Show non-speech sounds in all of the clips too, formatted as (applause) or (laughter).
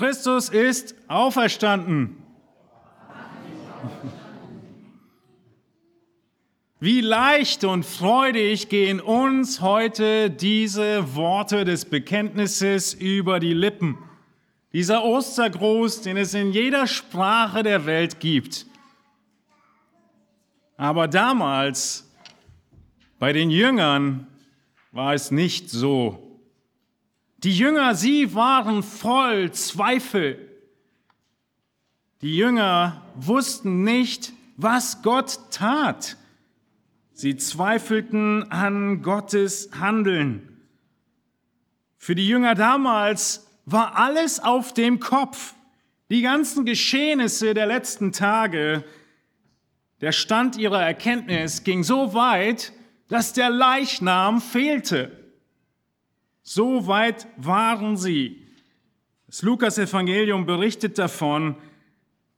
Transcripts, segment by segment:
Christus ist auferstanden. Wie leicht und freudig gehen uns heute diese Worte des Bekenntnisses über die Lippen. Dieser Ostergruß, den es in jeder Sprache der Welt gibt. Aber damals bei den Jüngern war es nicht so. Die Jünger, sie waren voll Zweifel. Die Jünger wussten nicht, was Gott tat. Sie zweifelten an Gottes Handeln. Für die Jünger damals war alles auf dem Kopf. Die ganzen Geschehnisse der letzten Tage, der Stand ihrer Erkenntnis ging so weit, dass der Leichnam fehlte. So weit waren sie. Das Lukas-Evangelium berichtet davon.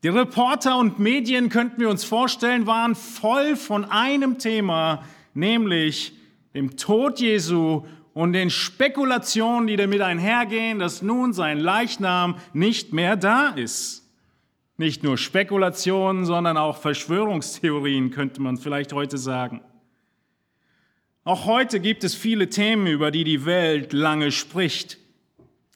Die Reporter und Medien, könnten wir uns vorstellen, waren voll von einem Thema, nämlich dem Tod Jesu und den Spekulationen, die damit einhergehen, dass nun sein Leichnam nicht mehr da ist. Nicht nur Spekulationen, sondern auch Verschwörungstheorien, könnte man vielleicht heute sagen. Auch heute gibt es viele Themen, über die die Welt lange spricht.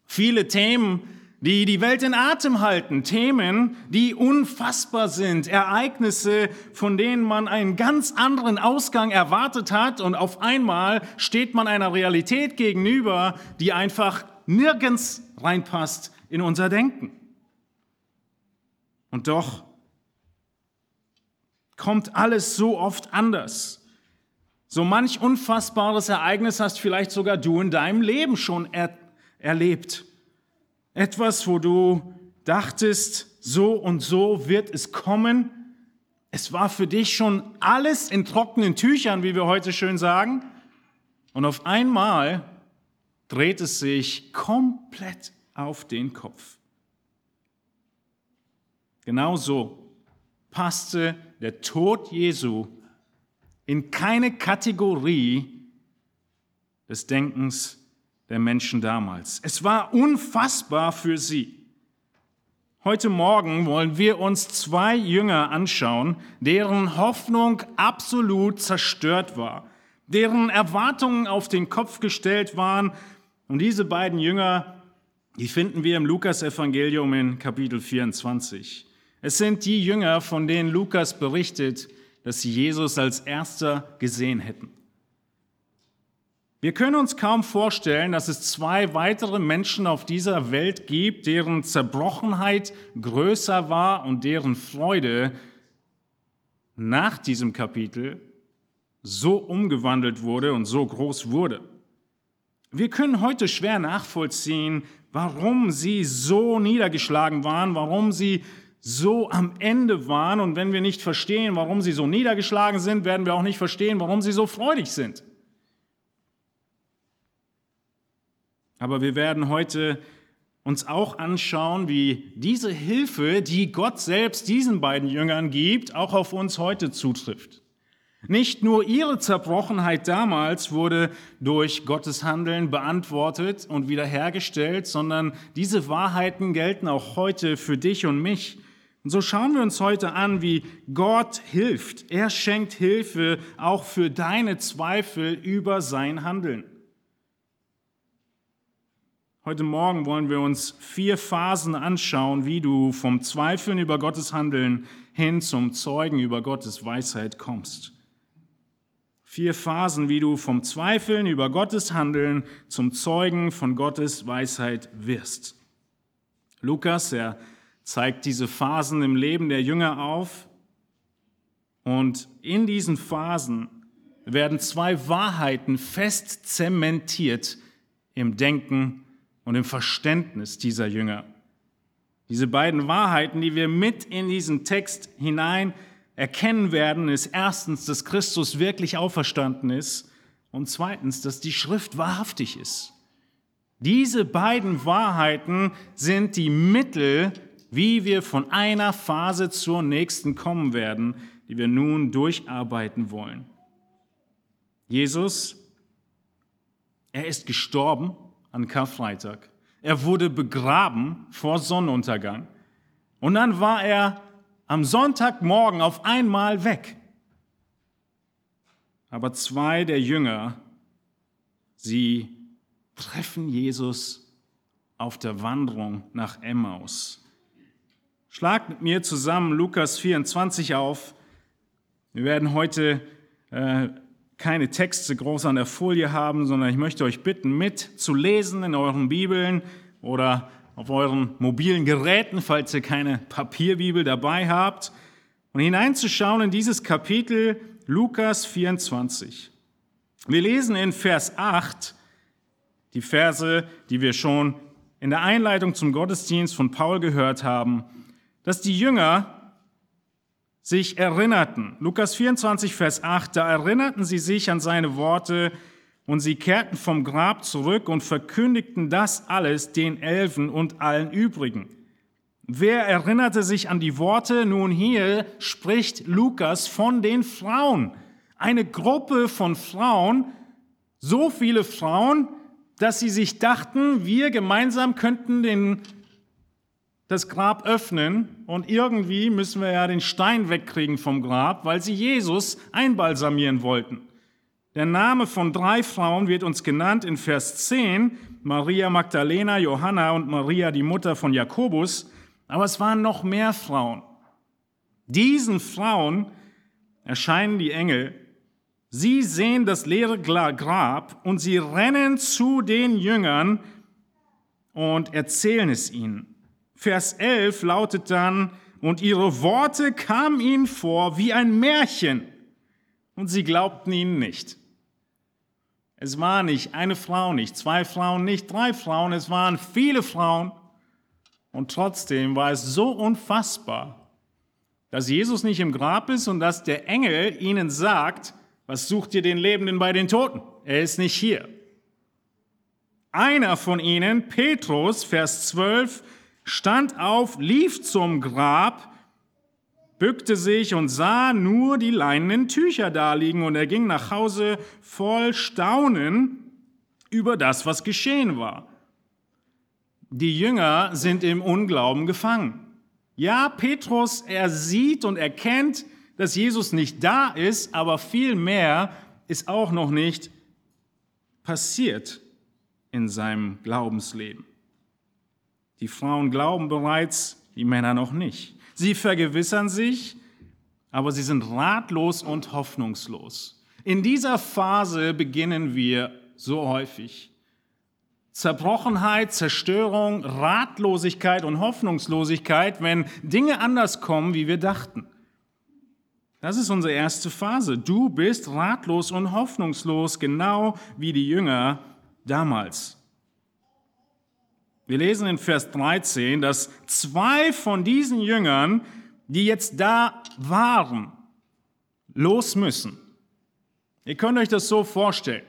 Viele Themen, die die Welt in Atem halten. Themen, die unfassbar sind. Ereignisse, von denen man einen ganz anderen Ausgang erwartet hat. Und auf einmal steht man einer Realität gegenüber, die einfach nirgends reinpasst in unser Denken. Und doch kommt alles so oft anders. So manch unfassbares Ereignis hast vielleicht sogar du in deinem Leben schon er erlebt. Etwas, wo du dachtest, so und so wird es kommen. Es war für dich schon alles in trockenen Tüchern, wie wir heute schön sagen. Und auf einmal dreht es sich komplett auf den Kopf. Genauso passte der Tod Jesu in keine Kategorie des Denkens der Menschen damals. Es war unfassbar für sie. Heute Morgen wollen wir uns zwei Jünger anschauen, deren Hoffnung absolut zerstört war, deren Erwartungen auf den Kopf gestellt waren. Und diese beiden Jünger, die finden wir im Lukas-Evangelium in Kapitel 24. Es sind die Jünger, von denen Lukas berichtet, dass sie Jesus als erster gesehen hätten. Wir können uns kaum vorstellen, dass es zwei weitere Menschen auf dieser Welt gibt, deren Zerbrochenheit größer war und deren Freude nach diesem Kapitel so umgewandelt wurde und so groß wurde. Wir können heute schwer nachvollziehen, warum sie so niedergeschlagen waren, warum sie so am Ende waren. Und wenn wir nicht verstehen, warum sie so niedergeschlagen sind, werden wir auch nicht verstehen, warum sie so freudig sind. Aber wir werden heute uns auch anschauen, wie diese Hilfe, die Gott selbst diesen beiden Jüngern gibt, auch auf uns heute zutrifft. Nicht nur ihre Zerbrochenheit damals wurde durch Gottes Handeln beantwortet und wiederhergestellt, sondern diese Wahrheiten gelten auch heute für dich und mich. Und so schauen wir uns heute an, wie Gott hilft. Er schenkt Hilfe auch für deine Zweifel über sein Handeln. Heute Morgen wollen wir uns vier Phasen anschauen, wie du vom Zweifeln über Gottes Handeln hin zum Zeugen über Gottes Weisheit kommst. Vier Phasen, wie du vom Zweifeln über Gottes Handeln zum Zeugen von Gottes Weisheit wirst. Lukas, er zeigt diese Phasen im Leben der Jünger auf. Und in diesen Phasen werden zwei Wahrheiten fest zementiert im Denken und im Verständnis dieser Jünger. Diese beiden Wahrheiten, die wir mit in diesen Text hinein erkennen werden, ist erstens, dass Christus wirklich auferstanden ist und zweitens, dass die Schrift wahrhaftig ist. Diese beiden Wahrheiten sind die Mittel, wie wir von einer Phase zur nächsten kommen werden, die wir nun durcharbeiten wollen. Jesus, er ist gestorben an Karfreitag. Er wurde begraben vor Sonnenuntergang. Und dann war er am Sonntagmorgen auf einmal weg. Aber zwei der Jünger, sie treffen Jesus auf der Wanderung nach Emmaus. Schlagt mit mir zusammen Lukas 24 auf. Wir werden heute äh, keine Texte groß an der Folie haben, sondern ich möchte euch bitten, mit zu lesen in euren Bibeln oder auf euren mobilen Geräten, falls ihr keine Papierbibel dabei habt, und hineinzuschauen in dieses Kapitel Lukas 24. Wir lesen in Vers 8 die Verse, die wir schon in der Einleitung zum Gottesdienst von Paul gehört haben, dass die Jünger sich erinnerten. Lukas 24, Vers 8, da erinnerten sie sich an seine Worte und sie kehrten vom Grab zurück und verkündigten das alles den Elfen und allen übrigen. Wer erinnerte sich an die Worte? Nun hier spricht Lukas von den Frauen. Eine Gruppe von Frauen, so viele Frauen, dass sie sich dachten, wir gemeinsam könnten den das Grab öffnen und irgendwie müssen wir ja den Stein wegkriegen vom Grab, weil sie Jesus einbalsamieren wollten. Der Name von drei Frauen wird uns genannt in Vers 10, Maria Magdalena, Johanna und Maria, die Mutter von Jakobus, aber es waren noch mehr Frauen. Diesen Frauen erscheinen die Engel. Sie sehen das leere Grab und sie rennen zu den Jüngern und erzählen es ihnen. Vers 11 lautet dann, und ihre Worte kamen ihnen vor wie ein Märchen, und sie glaubten ihnen nicht. Es war nicht eine Frau, nicht zwei Frauen, nicht drei Frauen, es waren viele Frauen. Und trotzdem war es so unfassbar, dass Jesus nicht im Grab ist und dass der Engel ihnen sagt, was sucht ihr den Lebenden bei den Toten? Er ist nicht hier. Einer von ihnen, Petrus, Vers 12, stand auf, lief zum Grab, bückte sich und sah nur die leinenen Tücher daliegen und er ging nach Hause voll Staunen über das, was geschehen war. Die Jünger sind im Unglauben gefangen. Ja, Petrus, er sieht und erkennt, dass Jesus nicht da ist, aber viel mehr ist auch noch nicht passiert in seinem Glaubensleben. Die Frauen glauben bereits, die Männer noch nicht. Sie vergewissern sich, aber sie sind ratlos und hoffnungslos. In dieser Phase beginnen wir so häufig. Zerbrochenheit, Zerstörung, Ratlosigkeit und Hoffnungslosigkeit, wenn Dinge anders kommen, wie wir dachten. Das ist unsere erste Phase. Du bist ratlos und hoffnungslos, genau wie die Jünger damals. Wir lesen in Vers 13, dass zwei von diesen Jüngern, die jetzt da waren, los müssen. Ihr könnt euch das so vorstellen.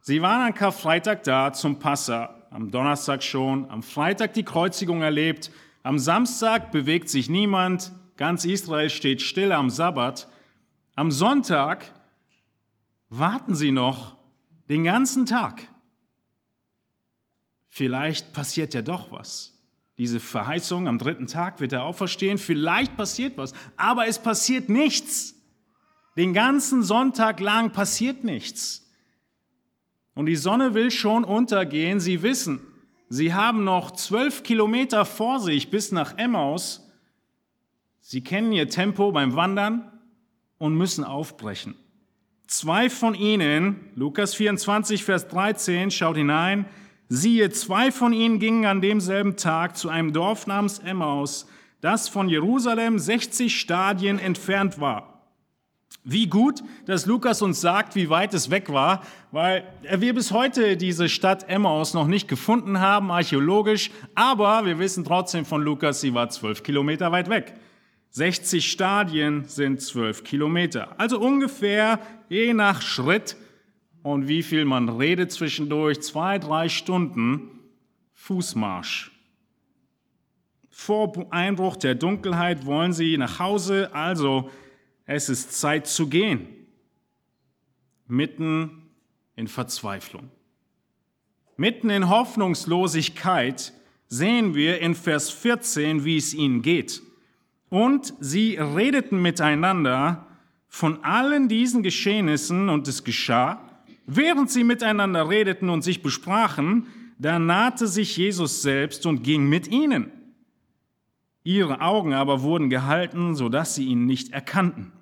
Sie waren an Karfreitag da zum Passa, am Donnerstag schon, am Freitag die Kreuzigung erlebt, am Samstag bewegt sich niemand, ganz Israel steht still am Sabbat. Am Sonntag warten sie noch den ganzen Tag vielleicht passiert ja doch was. Diese Verheißung, am dritten Tag wird er auferstehen, vielleicht passiert was, aber es passiert nichts. Den ganzen Sonntag lang passiert nichts. Und die Sonne will schon untergehen. Sie wissen, sie haben noch zwölf Kilometer vor sich bis nach Emmaus. Sie kennen ihr Tempo beim Wandern und müssen aufbrechen. Zwei von ihnen, Lukas 24, Vers 13, schaut hinein, Siehe, zwei von ihnen gingen an demselben Tag zu einem Dorf namens Emmaus, das von Jerusalem 60 Stadien entfernt war. Wie gut, dass Lukas uns sagt, wie weit es weg war, weil wir bis heute diese Stadt Emmaus noch nicht gefunden haben, archäologisch, aber wir wissen trotzdem von Lukas, sie war zwölf Kilometer weit weg. 60 Stadien sind zwölf Kilometer. Also ungefähr, je nach Schritt, und wie viel man redet zwischendurch, zwei, drei Stunden Fußmarsch. Vor Einbruch der Dunkelheit wollen sie nach Hause, also es ist Zeit zu gehen. Mitten in Verzweiflung. Mitten in Hoffnungslosigkeit sehen wir in Vers 14, wie es ihnen geht. Und sie redeten miteinander von allen diesen Geschehnissen und es geschah, während sie miteinander redeten und sich besprachen, da nahte sich Jesus selbst und ging mit ihnen. Ihre Augen aber wurden gehalten, sodass sie ihn nicht erkannten.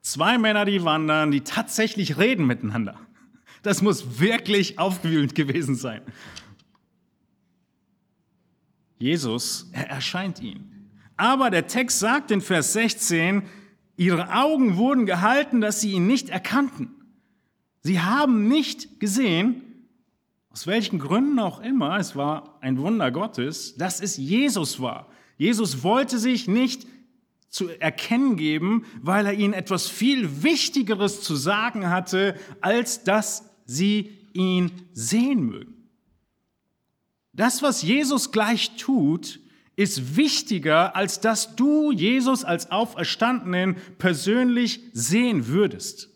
Zwei Männer, die wandern, die tatsächlich reden miteinander. Das muss wirklich aufgewühlend gewesen sein. Jesus, er erscheint ihnen. Aber der Text sagt in Vers 16, ihre Augen wurden gehalten, dass sie ihn nicht erkannten. Sie haben nicht gesehen, aus welchen Gründen auch immer, es war ein Wunder Gottes, dass es Jesus war. Jesus wollte sich nicht zu erkennen geben, weil er ihnen etwas viel Wichtigeres zu sagen hatte, als dass sie ihn sehen mögen. Das, was Jesus gleich tut, ist wichtiger, als dass du Jesus als Auferstandenen persönlich sehen würdest.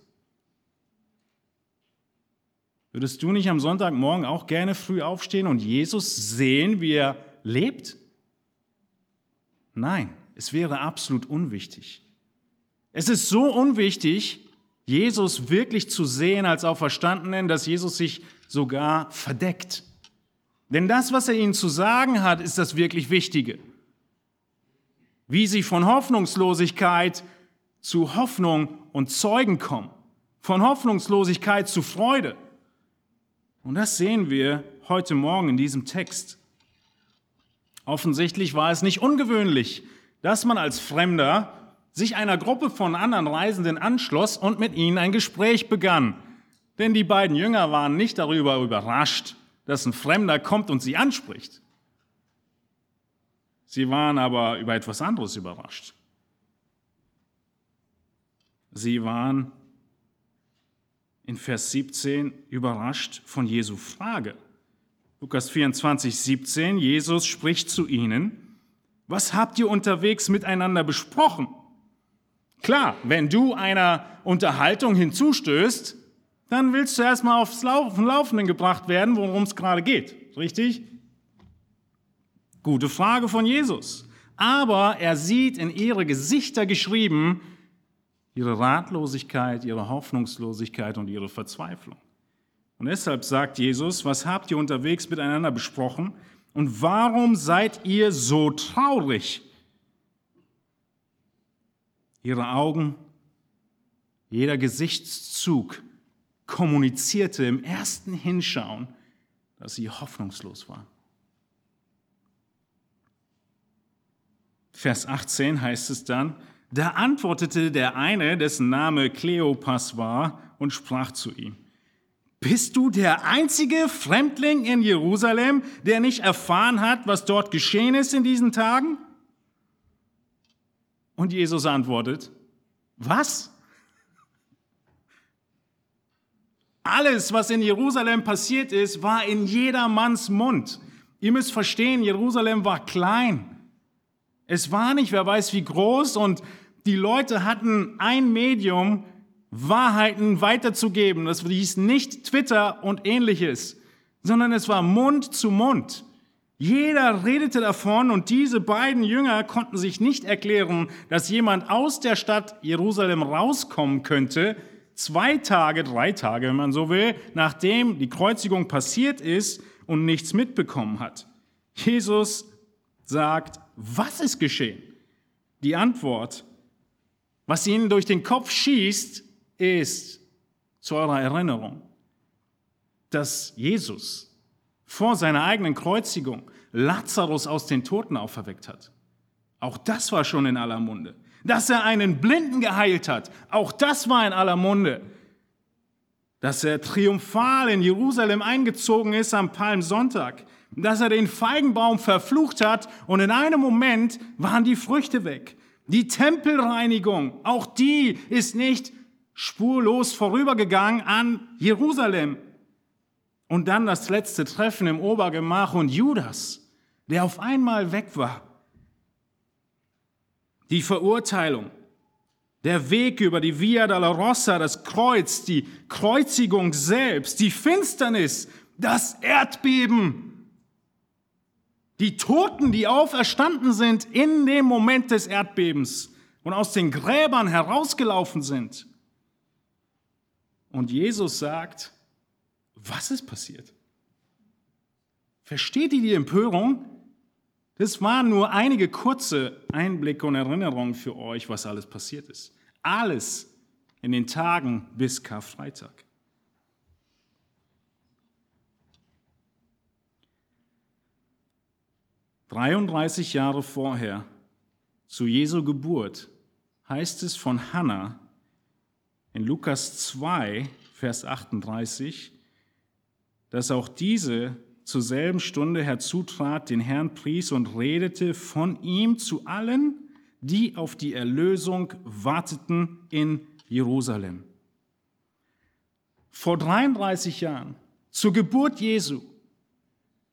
Würdest du nicht am Sonntagmorgen auch gerne früh aufstehen und Jesus sehen, wie er lebt? Nein, es wäre absolut unwichtig. Es ist so unwichtig, Jesus wirklich zu sehen als Auferstandenen, dass Jesus sich sogar verdeckt. Denn das, was er ihnen zu sagen hat, ist das wirklich Wichtige. Wie sie von Hoffnungslosigkeit zu Hoffnung und Zeugen kommen. Von Hoffnungslosigkeit zu Freude. Und das sehen wir heute Morgen in diesem Text. Offensichtlich war es nicht ungewöhnlich, dass man als Fremder sich einer Gruppe von anderen Reisenden anschloss und mit ihnen ein Gespräch begann. Denn die beiden Jünger waren nicht darüber überrascht, dass ein Fremder kommt und sie anspricht. Sie waren aber über etwas anderes überrascht. Sie waren in Vers 17 überrascht von Jesu Frage. Lukas 24, 17, Jesus spricht zu ihnen, was habt ihr unterwegs miteinander besprochen? Klar, wenn du einer Unterhaltung hinzustößt, dann willst du erstmal aufs Laufenden gebracht werden, worum es gerade geht. Richtig? Gute Frage von Jesus. Aber er sieht in ihre Gesichter geschrieben ihre Ratlosigkeit, ihre Hoffnungslosigkeit und ihre Verzweiflung. Und deshalb sagt Jesus, was habt ihr unterwegs miteinander besprochen und warum seid ihr so traurig? Ihre Augen, jeder Gesichtszug kommunizierte im ersten Hinschauen, dass sie hoffnungslos war. Vers 18 heißt es dann, da antwortete der eine, dessen Name Kleopas war, und sprach zu ihm, bist du der einzige Fremdling in Jerusalem, der nicht erfahren hat, was dort geschehen ist in diesen Tagen? Und Jesus antwortet, was? Alles, was in Jerusalem passiert ist, war in jedermanns Mund. Ihr müsst verstehen, Jerusalem war klein. Es war nicht, wer weiß wie groß, und die Leute hatten ein Medium, Wahrheiten weiterzugeben. Das hieß nicht Twitter und ähnliches, sondern es war Mund zu Mund. Jeder redete davon und diese beiden Jünger konnten sich nicht erklären, dass jemand aus der Stadt Jerusalem rauskommen könnte, zwei Tage, drei Tage, wenn man so will, nachdem die Kreuzigung passiert ist und nichts mitbekommen hat. Jesus sagt, was ist geschehen? Die Antwort, was ihnen durch den Kopf schießt, ist zu eurer Erinnerung, dass Jesus vor seiner eigenen Kreuzigung Lazarus aus den Toten auferweckt hat. Auch das war schon in aller Munde. Dass er einen Blinden geheilt hat, auch das war in aller Munde. Dass er triumphal in Jerusalem eingezogen ist am Palmsonntag, dass er den Feigenbaum verflucht hat und in einem Moment waren die Früchte weg. Die Tempelreinigung, auch die ist nicht spurlos vorübergegangen an Jerusalem. Und dann das letzte Treffen im Obergemach und Judas, der auf einmal weg war. Die Verurteilung, Der Weg über die Via della Rossa, das Kreuz, die Kreuzigung selbst, die Finsternis, das Erdbeben, die Toten, die auferstanden sind in dem Moment des Erdbebens und aus den Gräbern herausgelaufen sind. Und Jesus sagt, was ist passiert? Versteht ihr die Empörung? Das waren nur einige kurze Einblicke und Erinnerungen für euch, was alles passiert ist. Alles in den Tagen bis Karfreitag. Dreiunddreißig Jahre vorher, zu Jesu Geburt, heißt es von Hannah in Lukas 2, Vers 38, dass auch diese zur selben Stunde herzutrat, den Herrn pries und redete von ihm zu allen, die auf die Erlösung warteten in Jerusalem. Vor 33 Jahren, zur Geburt Jesu,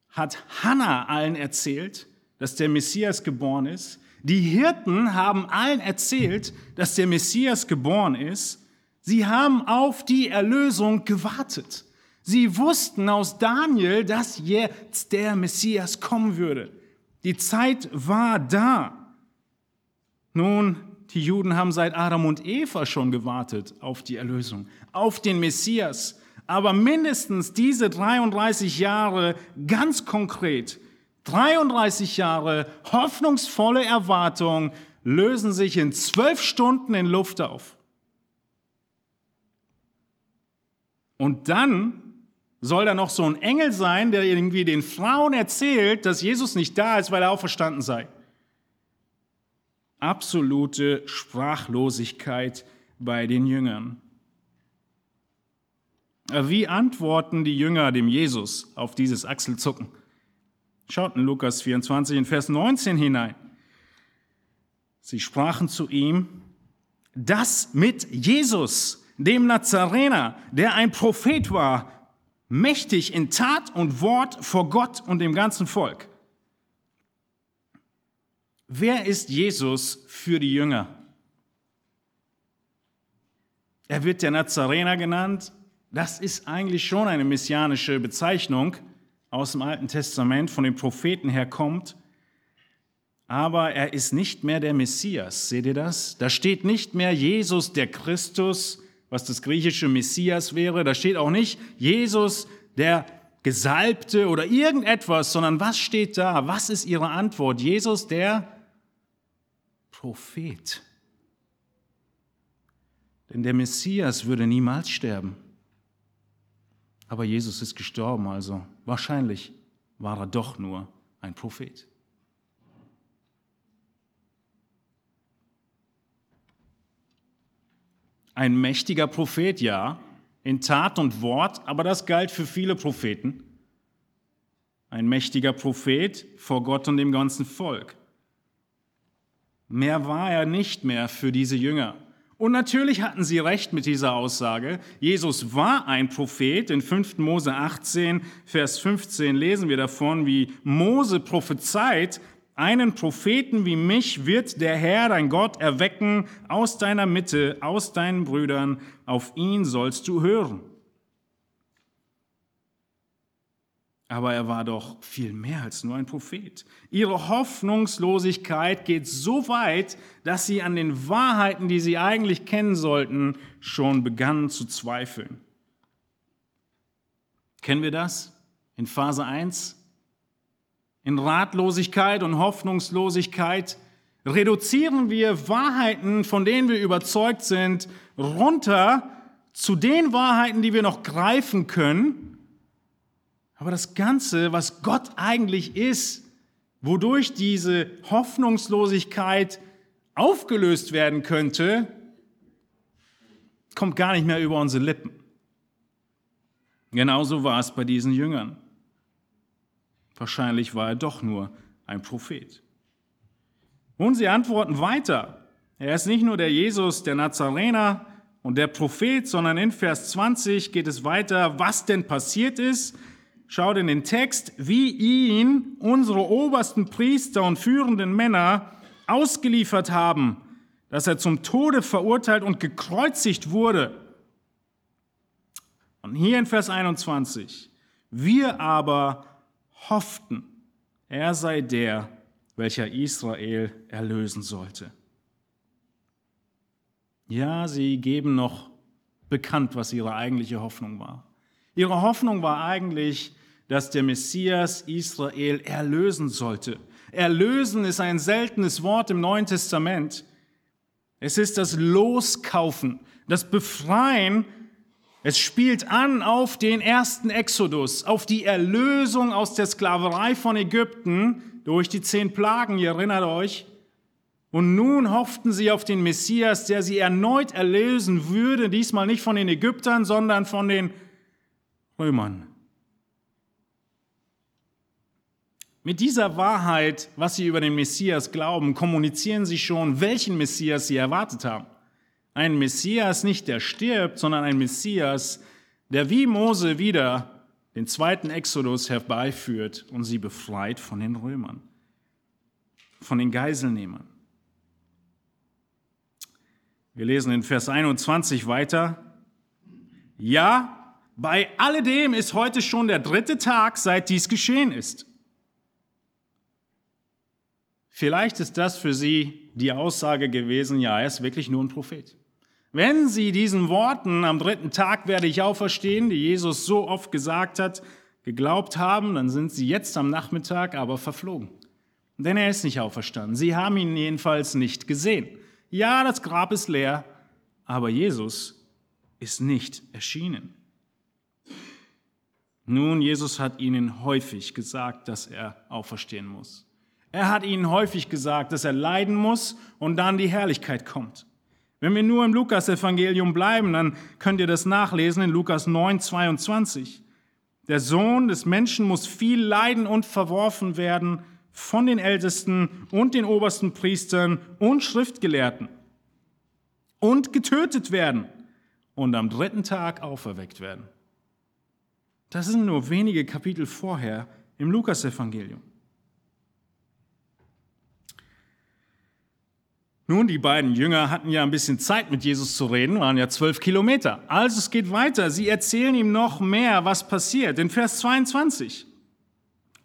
hat Hannah allen erzählt, dass der Messias geboren ist. Die Hirten haben allen erzählt, dass der Messias geboren ist. Sie haben auf die Erlösung gewartet. Sie wussten aus Daniel, dass jetzt der Messias kommen würde. Die Zeit war da. Nun, die Juden haben seit Adam und Eva schon gewartet auf die Erlösung, auf den Messias. Aber mindestens diese 33 Jahre ganz konkret, 33 Jahre hoffnungsvolle Erwartung lösen sich in zwölf Stunden in Luft auf. Und dann soll da noch so ein Engel sein, der irgendwie den Frauen erzählt, dass Jesus nicht da ist, weil er auferstanden sei. Absolute Sprachlosigkeit bei den Jüngern. Wie antworten die Jünger dem Jesus auf dieses Achselzucken? Schaut in Lukas 24 in Vers 19 hinein. Sie sprachen zu ihm, das mit Jesus, dem Nazarener, der ein Prophet war, mächtig in Tat und Wort vor Gott und dem ganzen Volk. Wer ist Jesus für die Jünger? Er wird der Nazarener genannt. Das ist eigentlich schon eine messianische Bezeichnung aus dem Alten Testament, von den Propheten her kommt. Aber er ist nicht mehr der Messias. Seht ihr das? Da steht nicht mehr Jesus der Christus, was das griechische Messias wäre. Da steht auch nicht Jesus, der Gesalbte oder irgendetwas, sondern was steht da? Was ist ihre Antwort? Jesus, der Prophet. Denn der Messias würde niemals sterben. Aber Jesus ist gestorben, also wahrscheinlich war er doch nur ein Prophet. Ein mächtiger Prophet, ja, in Tat und Wort, aber das galt für viele Propheten. Ein mächtiger Prophet vor Gott und dem ganzen Volk. Mehr war er nicht mehr für diese Jünger. Und natürlich hatten sie recht mit dieser Aussage. Jesus war ein Prophet. In 5. Mose 18, Vers 15 lesen wir davon, wie Mose prophezeit, einen Propheten wie mich wird der Herr, dein Gott, erwecken aus deiner Mitte, aus deinen Brüdern, auf ihn sollst du hören. Aber er war doch viel mehr als nur ein Prophet. Ihre Hoffnungslosigkeit geht so weit, dass sie an den Wahrheiten, die sie eigentlich kennen sollten, schon begannen zu zweifeln. Kennen wir das? In Phase 1 in Ratlosigkeit und Hoffnungslosigkeit reduzieren wir Wahrheiten, von denen wir überzeugt sind, runter zu den Wahrheiten, die wir noch greifen können. Aber das Ganze, was Gott eigentlich ist, wodurch diese Hoffnungslosigkeit aufgelöst werden könnte, kommt gar nicht mehr über unsere Lippen. Genauso war es bei diesen Jüngern. Wahrscheinlich war er doch nur ein Prophet. Und sie antworten weiter. Er ist nicht nur der Jesus, der Nazarener und der Prophet, sondern in Vers 20 geht es weiter, was denn passiert ist. Schaut in den Text, wie ihn unsere obersten Priester und führenden Männer ausgeliefert haben, dass er zum Tode verurteilt und gekreuzigt wurde. Und hier in Vers 21, wir aber hofften, er sei der, welcher Israel erlösen sollte. Ja, sie geben noch bekannt, was ihre eigentliche Hoffnung war. Ihre Hoffnung war eigentlich, dass der Messias Israel erlösen sollte. Erlösen ist ein seltenes Wort im Neuen Testament. Es ist das Loskaufen, das Befreien. Es spielt an auf den ersten Exodus, auf die Erlösung aus der Sklaverei von Ägypten durch die zehn Plagen, ihr erinnert euch. Und nun hofften sie auf den Messias, der sie erneut erlösen würde, diesmal nicht von den Ägyptern, sondern von den Römern. Mit dieser Wahrheit, was sie über den Messias glauben, kommunizieren sie schon, welchen Messias sie erwartet haben. Ein Messias nicht, der stirbt, sondern ein Messias, der wie Mose wieder den zweiten Exodus herbeiführt und sie befreit von den Römern, von den Geiselnehmern. Wir lesen in Vers 21 weiter. Ja, bei alledem ist heute schon der dritte Tag, seit dies geschehen ist. Vielleicht ist das für sie die Aussage gewesen, ja, er ist wirklich nur ein Prophet. Wenn sie diesen Worten, am dritten Tag werde ich auferstehen, die Jesus so oft gesagt hat, geglaubt haben, dann sind sie jetzt am Nachmittag aber verflogen. Denn er ist nicht auferstanden. Sie haben ihn jedenfalls nicht gesehen. Ja, das Grab ist leer, aber Jesus ist nicht erschienen. Nun, Jesus hat ihnen häufig gesagt, dass er auferstehen muss. Er hat ihnen häufig gesagt, dass er leiden muss und dann die Herrlichkeit kommt. Wenn wir nur im Lukas-Evangelium bleiben, dann könnt ihr das nachlesen in Lukas 9, 22. Der Sohn des Menschen muss viel leiden und verworfen werden von den Ältesten und den obersten Priestern und Schriftgelehrten und getötet werden und am dritten Tag auferweckt werden. Das sind nur wenige Kapitel vorher im Lukas-Evangelium. Nun, die beiden Jünger hatten ja ein bisschen Zeit mit Jesus zu reden, waren ja zwölf Kilometer. Also es geht weiter. Sie erzählen ihm noch mehr, was passiert. In Vers 22.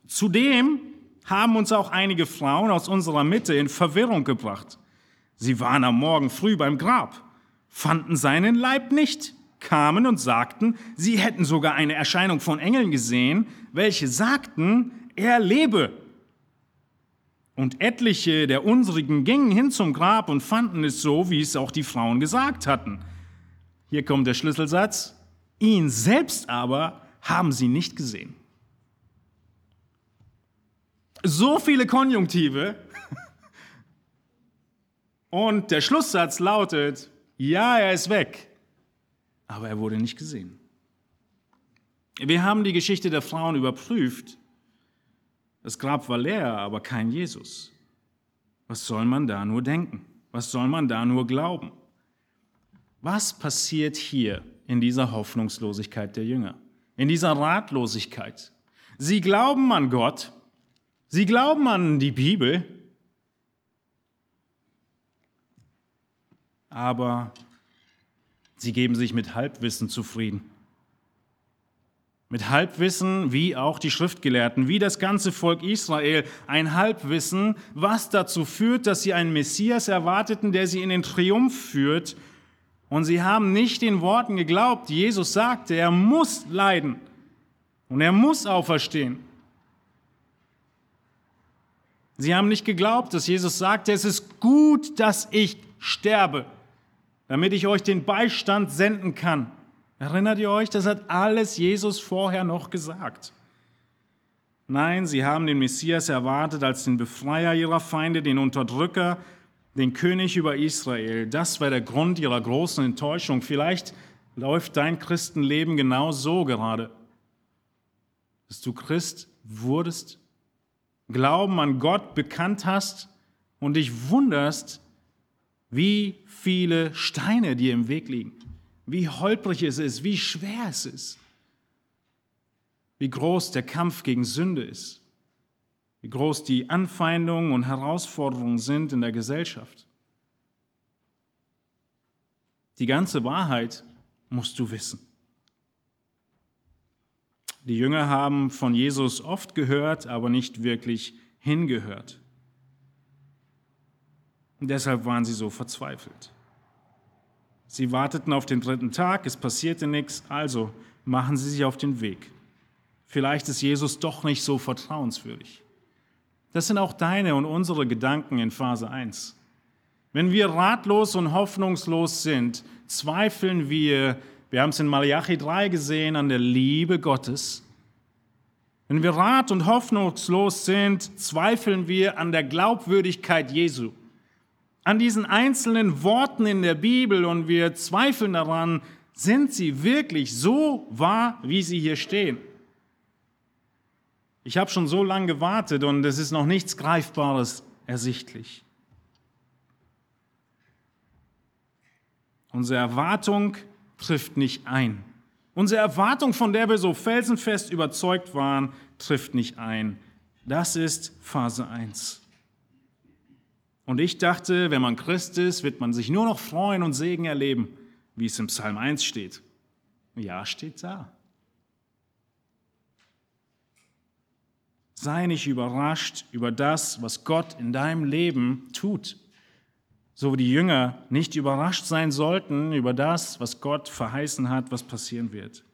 Zudem haben uns auch einige Frauen aus unserer Mitte in Verwirrung gebracht. Sie waren am Morgen früh beim Grab, fanden seinen Leib nicht, kamen und sagten, sie hätten sogar eine Erscheinung von Engeln gesehen, welche sagten, er lebe. Und etliche der unsrigen gingen hin zum Grab und fanden es so, wie es auch die Frauen gesagt hatten. Hier kommt der Schlüsselsatz. Ihn selbst aber haben sie nicht gesehen. So viele Konjunktive. (laughs) Und der Schlusssatz lautet, ja, er ist weg, aber er wurde nicht gesehen. Wir haben die Geschichte der Frauen überprüft das Grab war leer, aber kein Jesus. Was soll man da nur denken? Was soll man da nur glauben? Was passiert hier in dieser Hoffnungslosigkeit der Jünger? In dieser Ratlosigkeit? Sie glauben an Gott, sie glauben an die Bibel, aber sie geben sich mit Halbwissen zufrieden mit Halbwissen, wie auch die Schriftgelehrten, wie das ganze Volk Israel, ein Halbwissen, was dazu führt, dass sie einen Messias erwarteten, der sie in den Triumph führt. Und sie haben nicht den Worten geglaubt, Jesus sagte, er muss leiden und er muss auferstehen. Sie haben nicht geglaubt, dass Jesus sagte, es ist gut, dass ich sterbe, damit ich euch den Beistand senden kann. Erinnert ihr euch, das hat alles Jesus vorher noch gesagt. Nein, sie haben den Messias erwartet als den Befreier ihrer Feinde, den Unterdrücker, den König über Israel. Das war der Grund ihrer großen Enttäuschung. Vielleicht läuft dein Christenleben genau so gerade. Dass du Christ wurdest, Glauben an Gott bekannt hast und dich wunderst, wie viele Steine dir im Weg liegen wie holprig es ist, wie schwer es ist, wie groß der Kampf gegen Sünde ist, wie groß die Anfeindungen und Herausforderungen sind in der Gesellschaft. Die ganze Wahrheit musst du wissen. Die Jünger haben von Jesus oft gehört, aber nicht wirklich hingehört. Und deshalb waren sie so verzweifelt. Sie warteten auf den dritten Tag, es passierte nichts, also machen sie sich auf den Weg. Vielleicht ist Jesus doch nicht so vertrauenswürdig. Das sind auch deine und unsere Gedanken in Phase 1. Wenn wir ratlos und hoffnungslos sind, zweifeln wir, wir haben es in Malachi 3 gesehen, an der Liebe Gottes. Wenn wir rat- und hoffnungslos sind, zweifeln wir an der Glaubwürdigkeit Jesu, an diesen einzelnen Worten in der Bibel und wir zweifeln daran, sind sie wirklich so wahr, wie sie hier stehen. Ich habe schon so lange gewartet und es ist noch nichts Greifbares ersichtlich. Unsere Erwartung trifft nicht ein. Unsere Erwartung, von der wir so felsenfest überzeugt waren, trifft nicht ein. Das ist Phase 1. Und ich dachte, wenn man Christ ist, wird man sich nur noch freuen und Segen erleben, wie es im Psalm 1 steht. Ja, steht da. Sei nicht überrascht über das, was Gott in deinem Leben tut so wie die Jünger nicht überrascht sein sollten über das, was Gott verheißen hat, was passieren wird.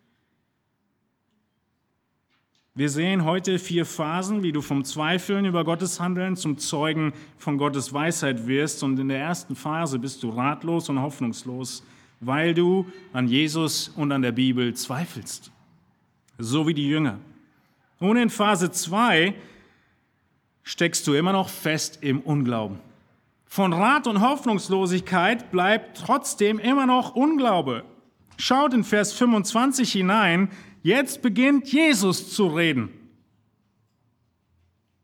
Wir sehen heute vier Phasen, wie du vom Zweifeln über Gottes Handeln zum Zeugen von Gottes Weisheit wirst. Und in der ersten Phase bist du ratlos und hoffnungslos, weil du an Jesus und an der Bibel zweifelst. So wie die Jünger. Und in Phase 2 steckst du immer noch fest im Unglauben. Von Rat und Hoffnungslosigkeit bleibt trotzdem immer noch Unglaube. Schaut in Vers 25 hinein, jetzt beginnt Jesus zu reden.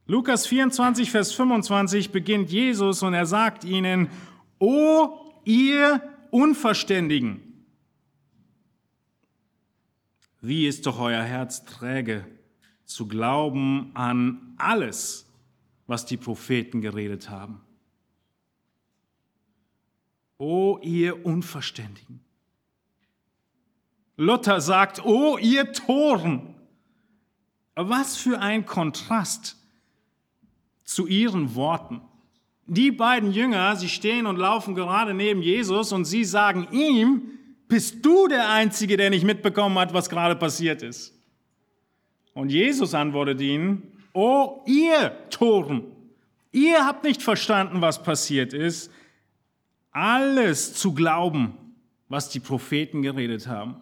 Lukas 24, Vers 25 beginnt Jesus und er sagt ihnen, O ihr Unverständigen, wie ist doch euer Herz träge zu glauben an alles, was die Propheten geredet haben. O ihr Unverständigen. Luther sagt, O ihr Toren. Was für ein Kontrast zu ihren Worten. Die beiden Jünger, sie stehen und laufen gerade neben Jesus und sie sagen ihm, bist du der Einzige, der nicht mitbekommen hat, was gerade passiert ist? Und Jesus antwortet ihnen, O ihr Toren, ihr habt nicht verstanden, was passiert ist, alles zu glauben, was die Propheten geredet haben.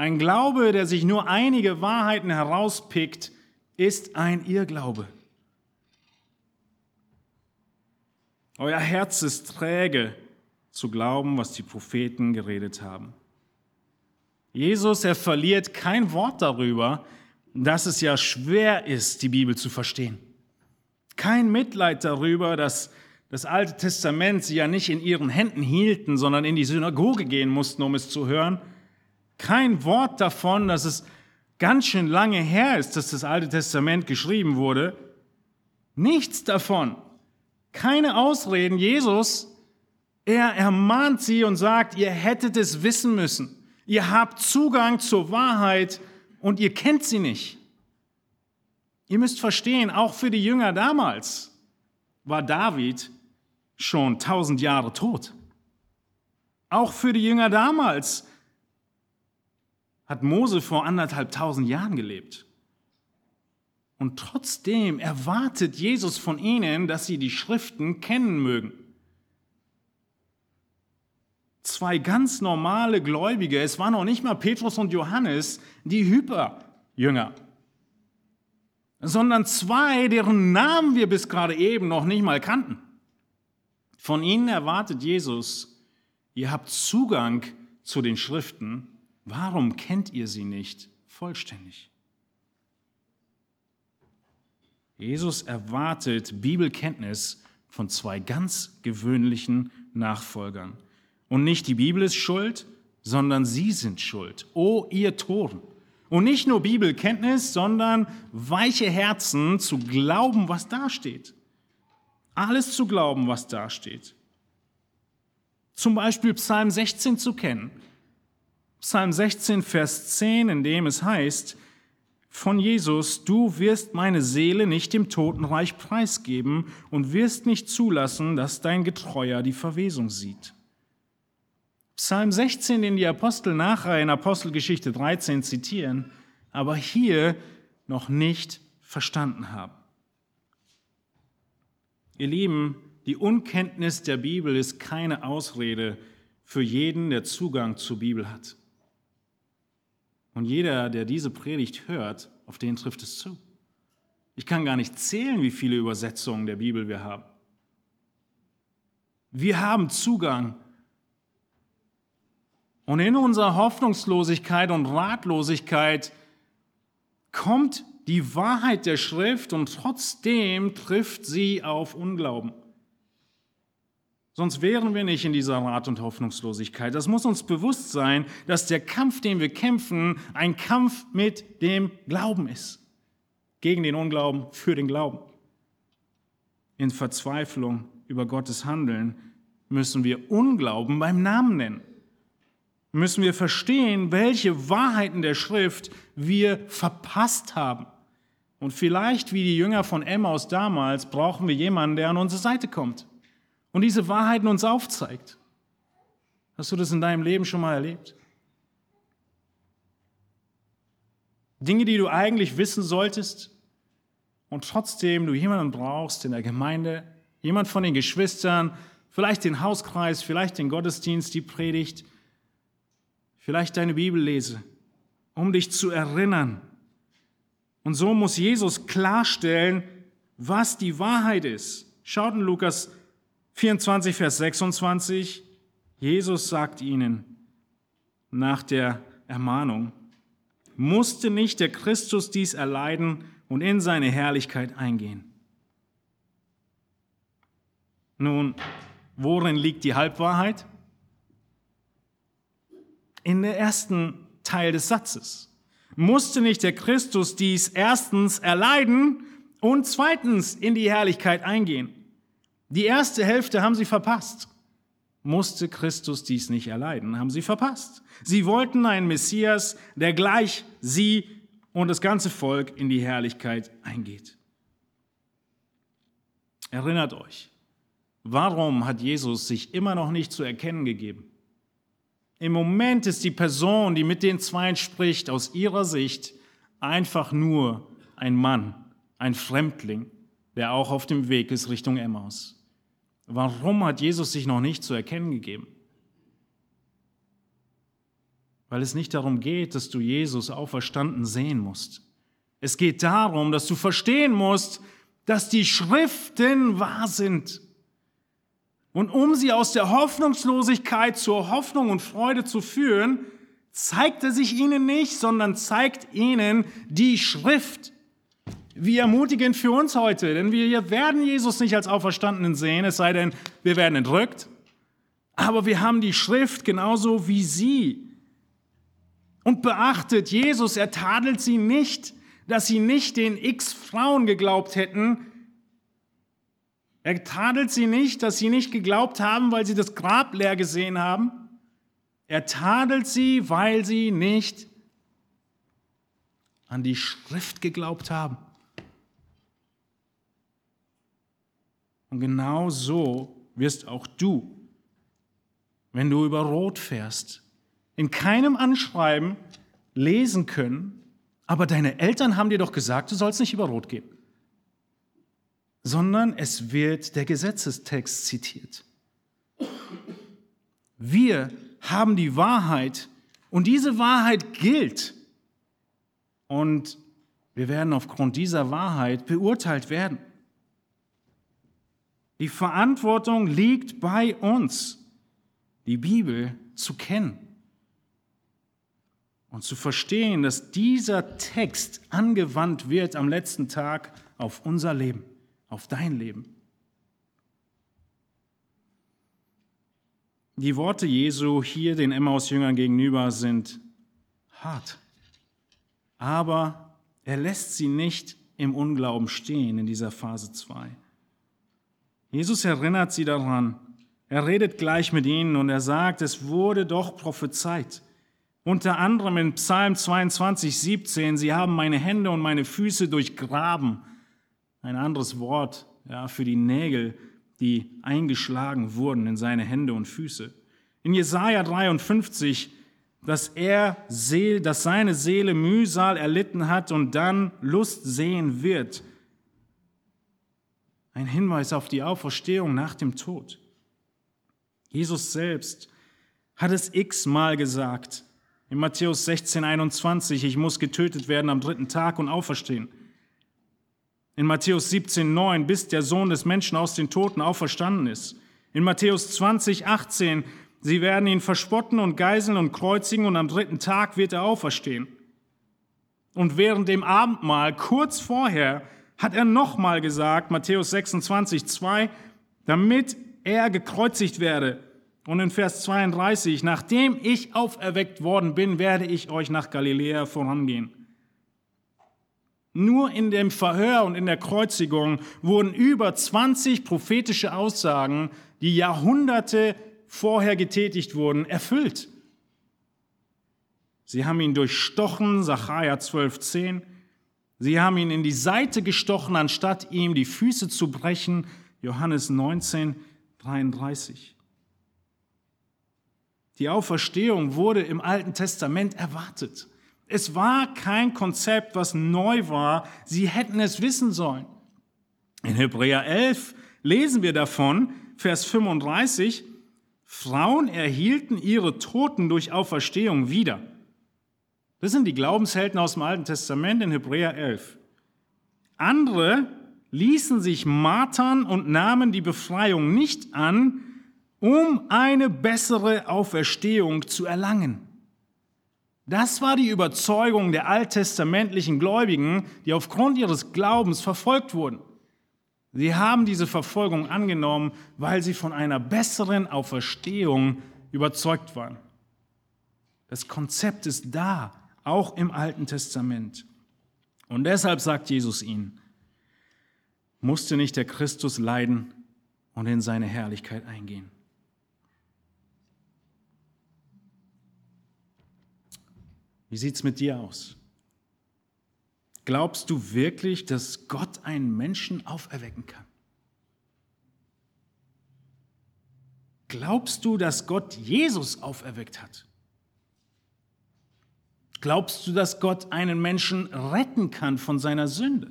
Ein Glaube, der sich nur einige Wahrheiten herauspickt, ist ein Irrglaube. Euer Herz ist träge zu glauben, was die Propheten geredet haben. Jesus, er verliert kein Wort darüber, dass es ja schwer ist, die Bibel zu verstehen. Kein Mitleid darüber, dass das Alte Testament sie ja nicht in ihren Händen hielten, sondern in die Synagoge gehen mussten, um es zu hören. Kein Wort davon, dass es ganz schön lange her ist, dass das Alte Testament geschrieben wurde. Nichts davon. Keine Ausreden. Jesus, er ermahnt sie und sagt, ihr hättet es wissen müssen. Ihr habt Zugang zur Wahrheit und ihr kennt sie nicht. Ihr müsst verstehen, auch für die Jünger damals war David schon tausend Jahre tot. Auch für die Jünger damals hat Mose vor anderthalb tausend Jahren gelebt. Und trotzdem erwartet Jesus von ihnen, dass sie die Schriften kennen mögen. Zwei ganz normale Gläubige, es waren noch nicht mal Petrus und Johannes, die Hyperjünger, sondern zwei, deren Namen wir bis gerade eben noch nicht mal kannten. Von ihnen erwartet Jesus, ihr habt Zugang zu den Schriften, warum kennt ihr sie nicht vollständig? Jesus erwartet Bibelkenntnis von zwei ganz gewöhnlichen Nachfolgern. Und nicht die Bibel ist schuld, sondern sie sind schuld. O ihr Toren. Und nicht nur Bibelkenntnis, sondern weiche Herzen zu glauben, was da steht alles zu glauben, was da steht. Zum Beispiel Psalm 16 zu kennen. Psalm 16, Vers 10, in dem es heißt, von Jesus, du wirst meine Seele nicht dem Totenreich preisgeben und wirst nicht zulassen, dass dein Getreuer die Verwesung sieht. Psalm 16, den die Apostel nachher in Apostelgeschichte 13 zitieren, aber hier noch nicht verstanden haben. Ihr Lieben, die Unkenntnis der Bibel ist keine Ausrede für jeden, der Zugang zur Bibel hat. Und jeder, der diese Predigt hört, auf den trifft es zu. Ich kann gar nicht zählen, wie viele Übersetzungen der Bibel wir haben. Wir haben Zugang. Und in unserer Hoffnungslosigkeit und Ratlosigkeit kommt die Wahrheit der Schrift und trotzdem trifft sie auf Unglauben. Sonst wären wir nicht in dieser Rat- und Hoffnungslosigkeit. Das muss uns bewusst sein, dass der Kampf, den wir kämpfen, ein Kampf mit dem Glauben ist. Gegen den Unglauben, für den Glauben. In Verzweiflung über Gottes Handeln müssen wir Unglauben beim Namen nennen. Müssen wir verstehen, welche Wahrheiten der Schrift wir verpasst haben. Und vielleicht, wie die Jünger von Emmaus damals, brauchen wir jemanden, der an unsere Seite kommt und diese Wahrheiten uns aufzeigt. Hast du das in deinem Leben schon mal erlebt? Dinge, die du eigentlich wissen solltest und trotzdem du jemanden brauchst in der Gemeinde, jemand von den Geschwistern, vielleicht den Hauskreis, vielleicht den Gottesdienst, die Predigt, vielleicht deine Bibellese, um dich zu erinnern. Und so muss Jesus klarstellen, was die Wahrheit ist. Schaut in Lukas 24, Vers 26, Jesus sagt ihnen nach der Ermahnung, musste nicht der Christus dies erleiden und in seine Herrlichkeit eingehen. Nun, worin liegt die Halbwahrheit? In der ersten Teil des Satzes. Musste nicht der Christus dies erstens erleiden und zweitens in die Herrlichkeit eingehen? Die erste Hälfte haben sie verpasst. Musste Christus dies nicht erleiden, haben sie verpasst. Sie wollten einen Messias, der gleich sie und das ganze Volk in die Herrlichkeit eingeht. Erinnert euch, warum hat Jesus sich immer noch nicht zu erkennen gegeben? Im Moment ist die Person, die mit den Zweien spricht, aus ihrer Sicht einfach nur ein Mann, ein Fremdling, der auch auf dem Weg ist Richtung Emmaus. Warum hat Jesus sich noch nicht zu erkennen gegeben? Weil es nicht darum geht, dass du Jesus auferstanden sehen musst. Es geht darum, dass du verstehen musst, dass die Schriften wahr sind. Und um sie aus der Hoffnungslosigkeit zur Hoffnung und Freude zu führen, zeigt er sich ihnen nicht, sondern zeigt ihnen die Schrift. Wie ermutigend für uns heute, denn wir werden Jesus nicht als Auferstandenen sehen, es sei denn, wir werden entrückt. Aber wir haben die Schrift genauso wie sie. Und beachtet, Jesus, er tadelt sie nicht, dass sie nicht den x Frauen geglaubt hätten. Er tadelt sie nicht, dass sie nicht geglaubt haben, weil sie das Grab leer gesehen haben. Er tadelt sie, weil sie nicht an die Schrift geglaubt haben. Und genau so wirst auch du, wenn du über Rot fährst, in keinem Anschreiben lesen können, aber deine Eltern haben dir doch gesagt, du sollst nicht über Rot gehen, sondern es wird der Gesetzestext zitiert. Wir haben die Wahrheit und diese Wahrheit gilt. Und wir werden aufgrund dieser Wahrheit beurteilt werden. Die Verantwortung liegt bei uns, die Bibel zu kennen und zu verstehen, dass dieser Text angewandt wird am letzten Tag auf unser Leben, auf dein Leben. Die Worte Jesu hier den Emmaus-Jüngern gegenüber sind hart, aber er lässt sie nicht im Unglauben stehen in dieser Phase 2. Jesus erinnert sie daran, Er redet gleich mit ihnen und er sagt, es wurde doch prophezeit. Unter anderem in Psalm 22, 17, sie haben meine Hände und meine Füße durchgraben. Ein anderes Wort ja, für die Nägel, die eingeschlagen wurden in seine Hände und Füße. In Jesaja 53, dass er, dass seine Seele Mühsal erlitten hat und dann Lust sehen wird. Ein Hinweis auf die Auferstehung nach dem Tod. Jesus selbst hat es x-mal gesagt. In Matthäus 16, 21, ich muss getötet werden am dritten Tag und auferstehen. In Matthäus 17, 9, bis der Sohn des Menschen aus den Toten auferstanden ist. In Matthäus 20, 18, sie werden ihn verspotten und geiseln und kreuzigen und am dritten Tag wird er auferstehen. Und während dem Abendmahl, kurz vorher, hat er nochmal gesagt, Matthäus 26, 2, damit er gekreuzigt werde. Und in Vers 32, nachdem ich auferweckt worden bin, werde ich euch nach Galiläa vorangehen. Nur in dem Verhör und in der Kreuzigung wurden über 20 prophetische Aussagen, die Jahrhunderte vorher getätigt wurden, erfüllt. Sie haben ihn durchstochen, Sacharja 12,10. Sie haben ihn in die Seite gestochen, anstatt ihm die Füße zu brechen, Johannes 19, 33. Die Auferstehung wurde im Alten Testament erwartet. Es war kein Konzept, was neu war. Sie hätten es wissen sollen. In Hebräer 11 lesen wir davon, Vers 35, Frauen erhielten ihre Toten durch Auferstehung wieder. Das sind die Glaubenshelden aus dem Alten Testament in Hebräer 11. Andere ließen sich martern und nahmen die Befreiung nicht an, um eine bessere Auferstehung zu erlangen. Das war die Überzeugung der alttestamentlichen Gläubigen, die aufgrund ihres Glaubens verfolgt wurden. Sie haben diese Verfolgung angenommen, weil sie von einer besseren Auferstehung überzeugt waren. Das Konzept ist da, auch im Alten Testament. Und deshalb sagt Jesus ihnen, musste nicht der Christus leiden und in seine Herrlichkeit eingehen. Wie sieht es mit dir aus? Glaubst du wirklich, dass Gott einen Menschen auferwecken kann? Glaubst du, dass Gott Jesus auferweckt hat? Glaubst du, dass Gott einen Menschen retten kann von seiner Sünde?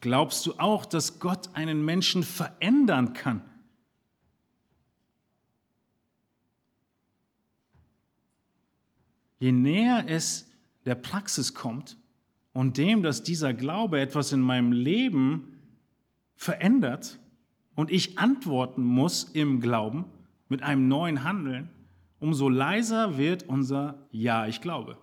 Glaubst du auch, dass Gott einen Menschen verändern kann? Je näher es der Praxis kommt und dem, dass dieser Glaube etwas in meinem Leben verändert und ich antworten muss im Glauben mit einem neuen Handeln, umso leiser wird unser Ja, ich glaube.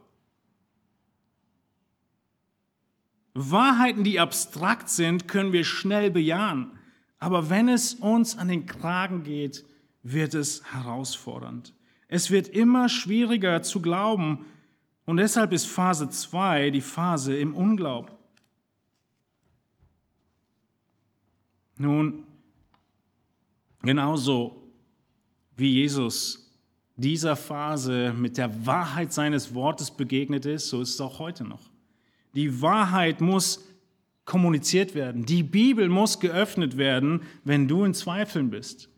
Wahrheiten, die abstrakt sind, können wir schnell bejahen. Aber wenn es uns an den Kragen geht, wird es herausfordernd. Es wird immer schwieriger zu glauben, und deshalb ist Phase 2 die Phase im Unglauben. Nun, genauso wie Jesus dieser Phase mit der Wahrheit seines Wortes begegnet ist, so ist es auch heute noch. Die Wahrheit muss kommuniziert werden. Die Bibel muss geöffnet werden, wenn du in Zweifeln bist.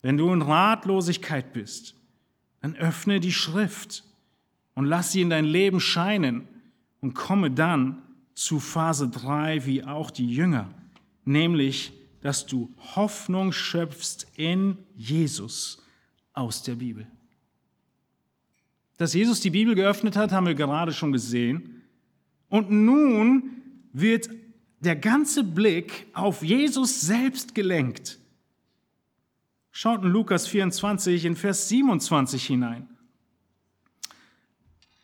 Wenn du in Ratlosigkeit bist, dann öffne die Schrift und lass sie in dein Leben scheinen und komme dann zu Phase 3 wie auch die Jünger, nämlich, dass du Hoffnung schöpfst in Jesus aus der Bibel. Dass Jesus die Bibel geöffnet hat, haben wir gerade schon gesehen. Und nun wird der ganze Blick auf Jesus selbst gelenkt. Schaut in Lukas 24 in Vers 27 hinein.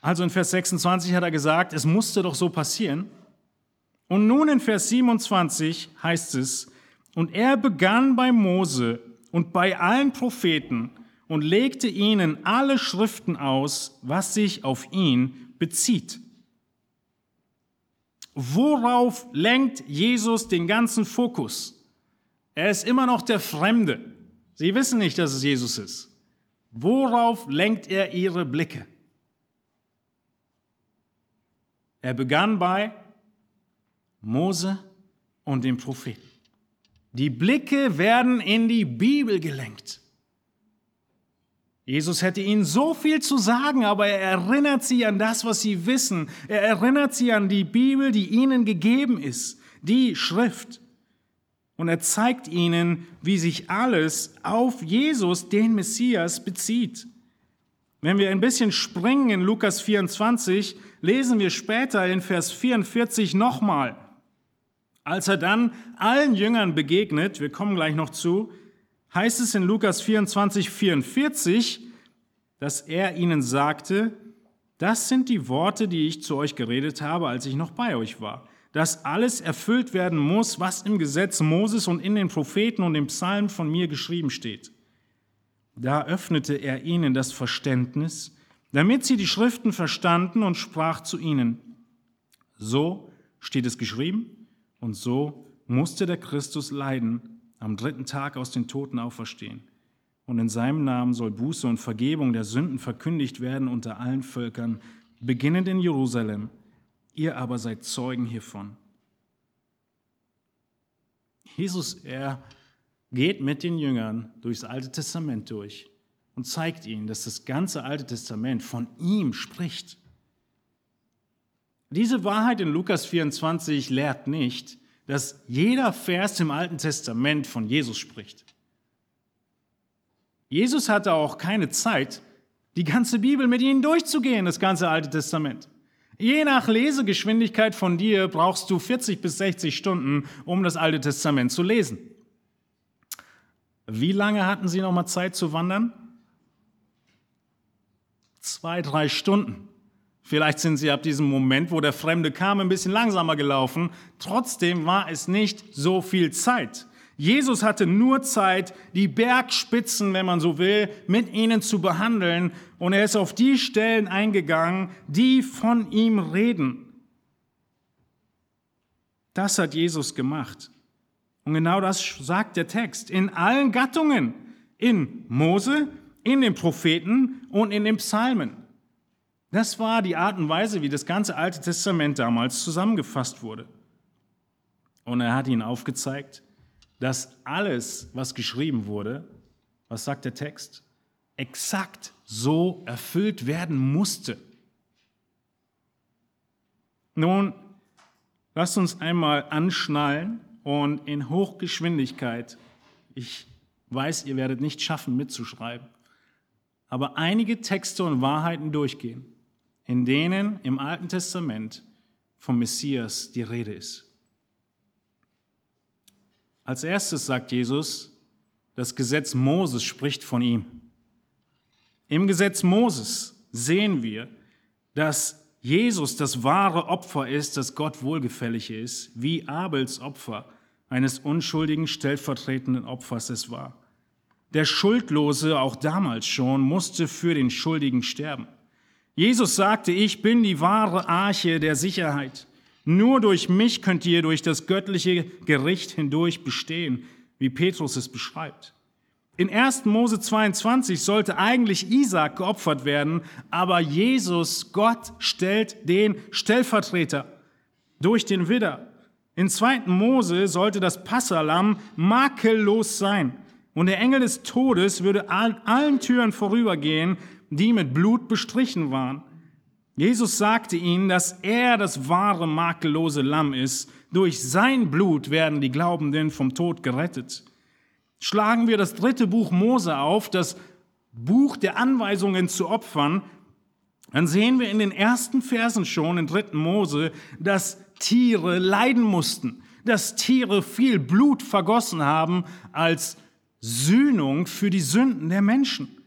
Also in Vers 26 hat er gesagt, es musste doch so passieren. Und nun in Vers 27 heißt es, und er begann bei Mose und bei allen Propheten und legte ihnen alle Schriften aus, was sich auf ihn bezieht. Worauf lenkt Jesus den ganzen Fokus? Er ist immer noch der Fremde. Sie wissen nicht, dass es Jesus ist. Worauf lenkt er ihre Blicke? Er begann bei Mose und dem Propheten. Die Blicke werden in die Bibel gelenkt. Jesus hätte ihnen so viel zu sagen, aber er erinnert sie an das, was sie wissen. Er erinnert sie an die Bibel, die ihnen gegeben ist, die Schrift. Und er zeigt ihnen, wie sich alles auf Jesus, den Messias, bezieht. Wenn wir ein bisschen springen in Lukas 24, lesen wir später in Vers 44 nochmal. Als er dann allen Jüngern begegnet, wir kommen gleich noch zu, heißt es in Lukas 24, 44, dass er ihnen sagte, das sind die Worte, die ich zu euch geredet habe, als ich noch bei euch war. Dass alles erfüllt werden muss, was im Gesetz Moses und in den Propheten und im Psalm von mir geschrieben steht. Da öffnete er ihnen das Verständnis, damit sie die Schriften verstanden und sprach zu ihnen, so steht es geschrieben und so musste der Christus leiden, am dritten Tag aus den Toten auferstehen. Und in seinem Namen soll Buße und Vergebung der Sünden verkündigt werden unter allen Völkern, beginnend in Jerusalem. Ihr aber seid Zeugen hiervon. Jesus, er geht mit den Jüngern durchs Alte Testament durch und zeigt ihnen, dass das ganze Alte Testament von ihm spricht. Diese Wahrheit in Lukas 24 lehrt nicht, dass jeder Vers im Alten Testament von Jesus spricht. Jesus hatte auch keine Zeit, die ganze Bibel mit ihnen durchzugehen, das ganze Alte Testament. Je nach Lesegeschwindigkeit von dir brauchst du 40 bis 60 Stunden, um das Alte Testament zu lesen. Wie lange hatten sie noch mal Zeit zu wandern? Zwei, drei Stunden. Vielleicht sind sie ab diesem Moment, wo der Fremde kam, ein bisschen langsamer gelaufen. Trotzdem war es nicht so viel Zeit. Jesus hatte nur Zeit, die Bergspitzen, wenn man so will, mit ihnen zu behandeln. Und er ist auf die Stellen eingegangen, die von ihm reden. Das hat Jesus gemacht. Und genau das sagt der Text. In allen Gattungen. In Mose, in den Propheten und in den Psalmen. Das war die Art und Weise, wie das ganze Alte Testament damals zusammengefasst wurde. Und er hat ihnen aufgezeigt, dass alles, was geschrieben wurde, was sagt der Text, exakt so erfüllt werden musste. Nun, lasst uns einmal anschnallen und in Hochgeschwindigkeit, ich weiß, ihr werdet nicht schaffen mitzuschreiben, aber einige Texte und Wahrheiten durchgehen in denen im Alten Testament vom Messias die Rede ist. Als erstes sagt Jesus, das Gesetz Moses spricht von ihm. Im Gesetz Moses sehen wir, dass Jesus das wahre Opfer ist, das Gott wohlgefällig ist, wie Abels Opfer eines unschuldigen stellvertretenden Opfers es war. Der Schuldlose, auch damals schon, musste für den Schuldigen sterben. Jesus sagte, ich bin die wahre Arche der Sicherheit. Nur durch mich könnt ihr durch das göttliche Gericht hindurch bestehen, wie Petrus es beschreibt. In 1. Mose 22 sollte eigentlich Isaac geopfert werden, aber Jesus, Gott, stellt den Stellvertreter durch den Widder. In 2. Mose sollte das Passalam makellos sein und der Engel des Todes würde an allen Türen vorübergehen, die mit Blut bestrichen waren. Jesus sagte ihnen, dass er das wahre makellose Lamm ist. Durch sein Blut werden die Glaubenden vom Tod gerettet. Schlagen wir das dritte Buch Mose auf, das Buch der Anweisungen zu Opfern, dann sehen wir in den ersten Versen schon in dritten Mose, dass Tiere leiden mussten, dass Tiere viel Blut vergossen haben als Sühnung für die Sünden der Menschen.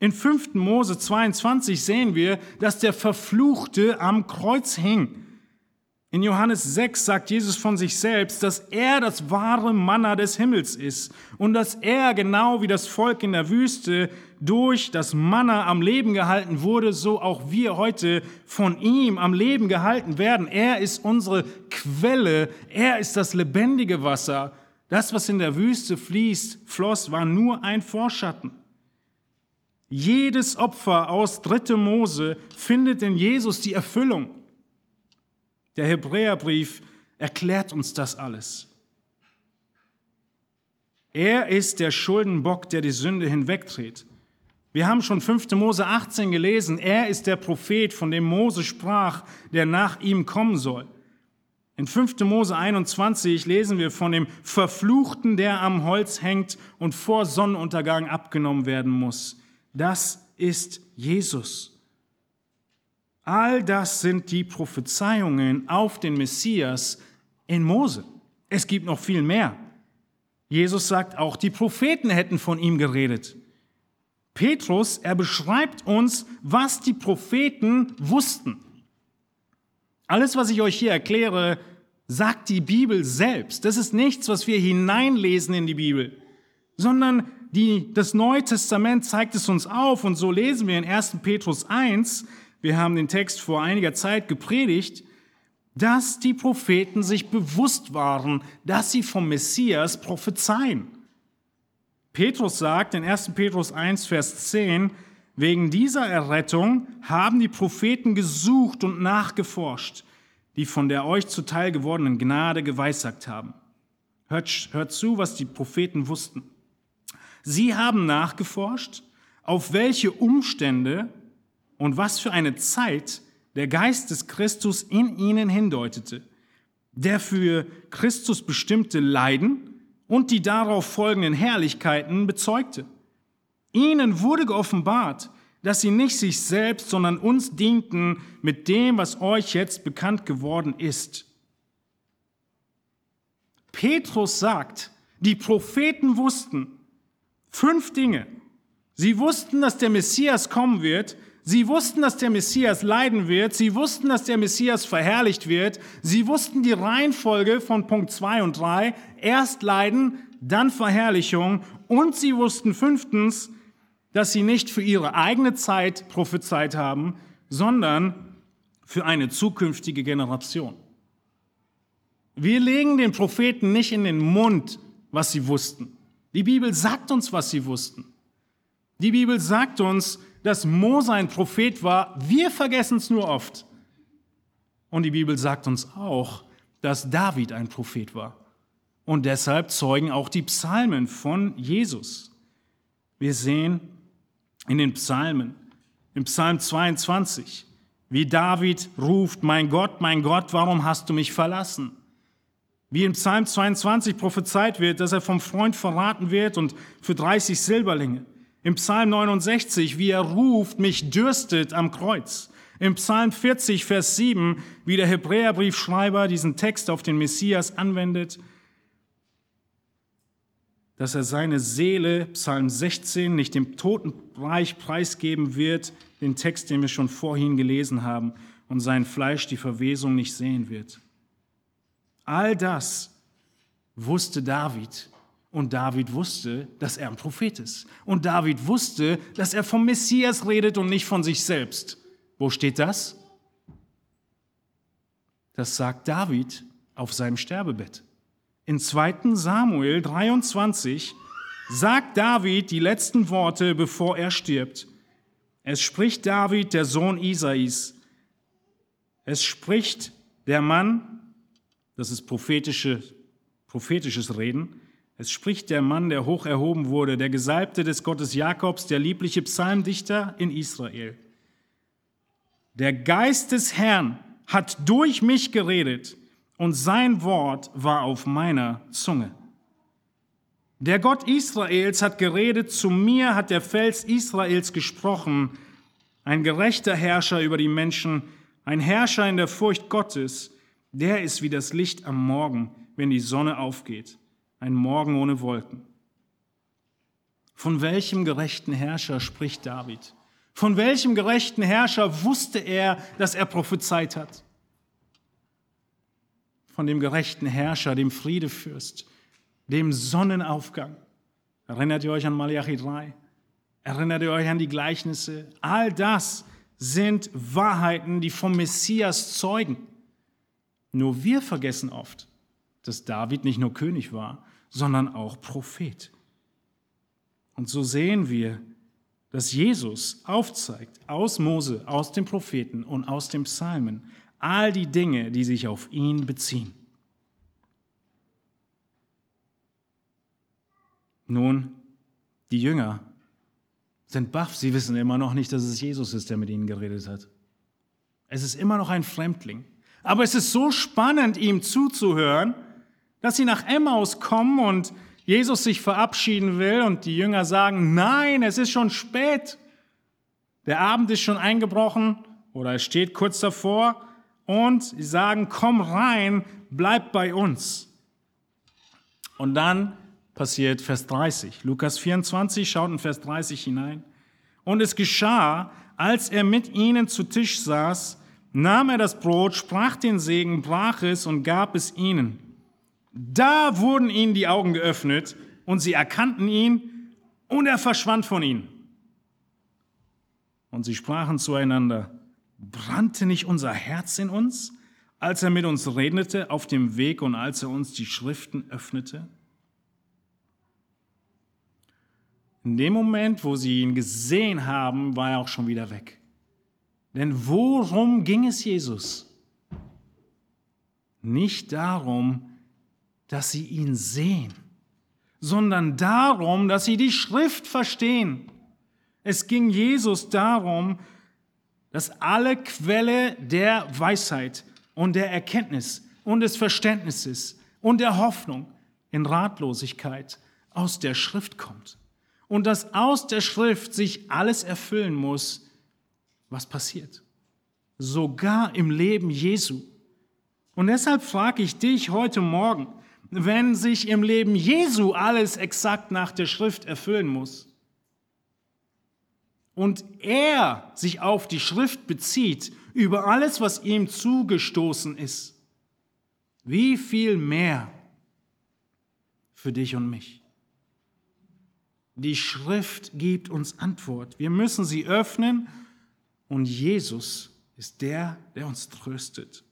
In 5. Mose 22 sehen wir, dass der Verfluchte am Kreuz hing. In Johannes 6 sagt Jesus von sich selbst, dass er das wahre Manna des Himmels ist und dass er genau wie das Volk in der Wüste durch das Manna am Leben gehalten wurde, so auch wir heute von ihm am Leben gehalten werden. Er ist unsere Quelle, er ist das lebendige Wasser, Das, was in der Wüste fließt, floss, war nur ein Vorschatten. Jedes Opfer aus 3. Mose findet in Jesus die Erfüllung. Der Hebräerbrief erklärt uns das alles. Er ist der Schuldenbock, der die Sünde hinwegdreht. Wir haben schon 5. Mose 18 gelesen. Er ist der Prophet, von dem Mose sprach, der nach ihm kommen soll. In 5. Mose 21 lesen wir von dem Verfluchten, der am Holz hängt und vor Sonnenuntergang abgenommen werden muss. Das ist Jesus. All das sind die Prophezeiungen auf den Messias in Mose. Es gibt noch viel mehr. Jesus sagt, auch die Propheten hätten von ihm geredet. Petrus, er beschreibt uns, was die Propheten wussten. Alles, was ich euch hier erkläre, sagt die Bibel selbst. Das ist nichts, was wir hineinlesen in die Bibel, sondern die, das Neue Testament zeigt es uns auf und so lesen wir in 1. Petrus 1, wir haben den Text vor einiger Zeit gepredigt, dass die Propheten sich bewusst waren, dass sie vom Messias prophezeien. Petrus sagt in 1. Petrus 1, Vers 10, wegen dieser Errettung haben die Propheten gesucht und nachgeforscht, die von der euch zuteil gewordenen Gnade geweissagt haben. Hört, hört zu, was die Propheten wussten. Sie haben nachgeforscht, auf welche Umstände und was für eine Zeit der Geist des Christus in ihnen hindeutete, der für Christus bestimmte Leiden und die darauf folgenden Herrlichkeiten bezeugte. Ihnen wurde geoffenbart, dass sie nicht sich selbst, sondern uns dienten mit dem, was euch jetzt bekannt geworden ist. Petrus sagt, die Propheten wussten fünf Dinge. Sie wussten, dass der Messias kommen wird. Sie wussten, dass der Messias leiden wird. Sie wussten, dass der Messias verherrlicht wird. Sie wussten die Reihenfolge von Punkt zwei und drei: Erst Leiden, dann Verherrlichung. Und sie wussten fünftens, dass sie nicht für ihre eigene Zeit prophezeit haben, sondern für eine zukünftige Generation. Wir legen den Propheten nicht in den Mund, was sie wussten. Die Bibel sagt uns, was sie wussten. Die Bibel sagt uns, dass Mose ein Prophet war. Wir vergessen es nur oft. Und die Bibel sagt uns auch, dass David ein Prophet war. Und deshalb zeugen auch die Psalmen von Jesus. Wir sehen, in den Psalmen, im Psalm 22, wie David ruft, mein Gott, mein Gott, warum hast du mich verlassen? Wie im Psalm 22 prophezeit wird, dass er vom Freund verraten wird und für 30 Silberlinge. Im Psalm 69, wie er ruft, mich dürstet am Kreuz. Im Psalm 40, Vers 7, wie der Hebräerbriefschreiber diesen Text auf den Messias anwendet dass er seine Seele, Psalm 16, nicht dem Totenreich preisgeben wird, den Text, den wir schon vorhin gelesen haben, und sein Fleisch die Verwesung nicht sehen wird. All das wusste David. Und David wusste, dass er ein Prophet ist. Und David wusste, dass er vom Messias redet und nicht von sich selbst. Wo steht das? Das sagt David auf seinem Sterbebett. In 2. Samuel 23 sagt David die letzten Worte, bevor er stirbt. Es spricht David, der Sohn Isais. Es spricht der Mann, das ist prophetische, prophetisches Reden, es spricht der Mann, der hoch erhoben wurde, der Gesalbte des Gottes Jakobs, der liebliche Psalmdichter in Israel. Der Geist des Herrn hat durch mich geredet und sein Wort war auf meiner Zunge. Der Gott Israels hat geredet, zu mir hat der Fels Israels gesprochen, ein gerechter Herrscher über die Menschen, ein Herrscher in der Furcht Gottes, der ist wie das Licht am Morgen, wenn die Sonne aufgeht, ein Morgen ohne Wolken. Von welchem gerechten Herrscher spricht David? Von welchem gerechten Herrscher wusste er, dass er prophezeit hat? von dem gerechten Herrscher, dem Friedefürst, dem Sonnenaufgang. Erinnert ihr euch an Malachi 3? Erinnert ihr euch an die Gleichnisse? All das sind Wahrheiten, die vom Messias zeugen. Nur wir vergessen oft, dass David nicht nur König war, sondern auch Prophet. Und so sehen wir, dass Jesus aufzeigt aus Mose, aus den Propheten und aus den Psalmen all die Dinge, die sich auf ihn beziehen. Nun, die Jünger sind baff, sie wissen immer noch nicht, dass es Jesus ist, der mit ihnen geredet hat. Es ist immer noch ein Fremdling. Aber es ist so spannend, ihm zuzuhören, dass sie nach Emmaus kommen und Jesus sich verabschieden will und die Jünger sagen, nein, es ist schon spät. Der Abend ist schon eingebrochen oder es steht kurz davor und sie sagen, komm rein, bleib bei uns. Und dann passiert Vers 30. Lukas 24 schaut in Vers 30 hinein. Und es geschah, als er mit ihnen zu Tisch saß, nahm er das Brot, sprach den Segen, brach es und gab es ihnen. Da wurden ihnen die Augen geöffnet und sie erkannten ihn und er verschwand von ihnen. Und sie sprachen zueinander, brannte nicht unser Herz in uns, als er mit uns redete auf dem Weg und als er uns die Schriften öffnete? In dem Moment, wo sie ihn gesehen haben, war er auch schon wieder weg. Denn worum ging es Jesus? Nicht darum, dass sie ihn sehen, sondern darum, dass sie die Schrift verstehen. Es ging Jesus darum, dass alle Quelle der Weisheit und der Erkenntnis und des Verständnisses und der Hoffnung in Ratlosigkeit aus der Schrift kommt und dass aus der Schrift sich alles erfüllen muss, was passiert. Sogar im Leben Jesu. Und deshalb frage ich dich heute Morgen, wenn sich im Leben Jesu alles exakt nach der Schrift erfüllen muss und er sich auf die Schrift bezieht über alles, was ihm zugestoßen ist, wie viel mehr für dich und mich? Die Schrift gibt uns Antwort. Wir müssen sie öffnen und Jesus ist der, der uns tröstet.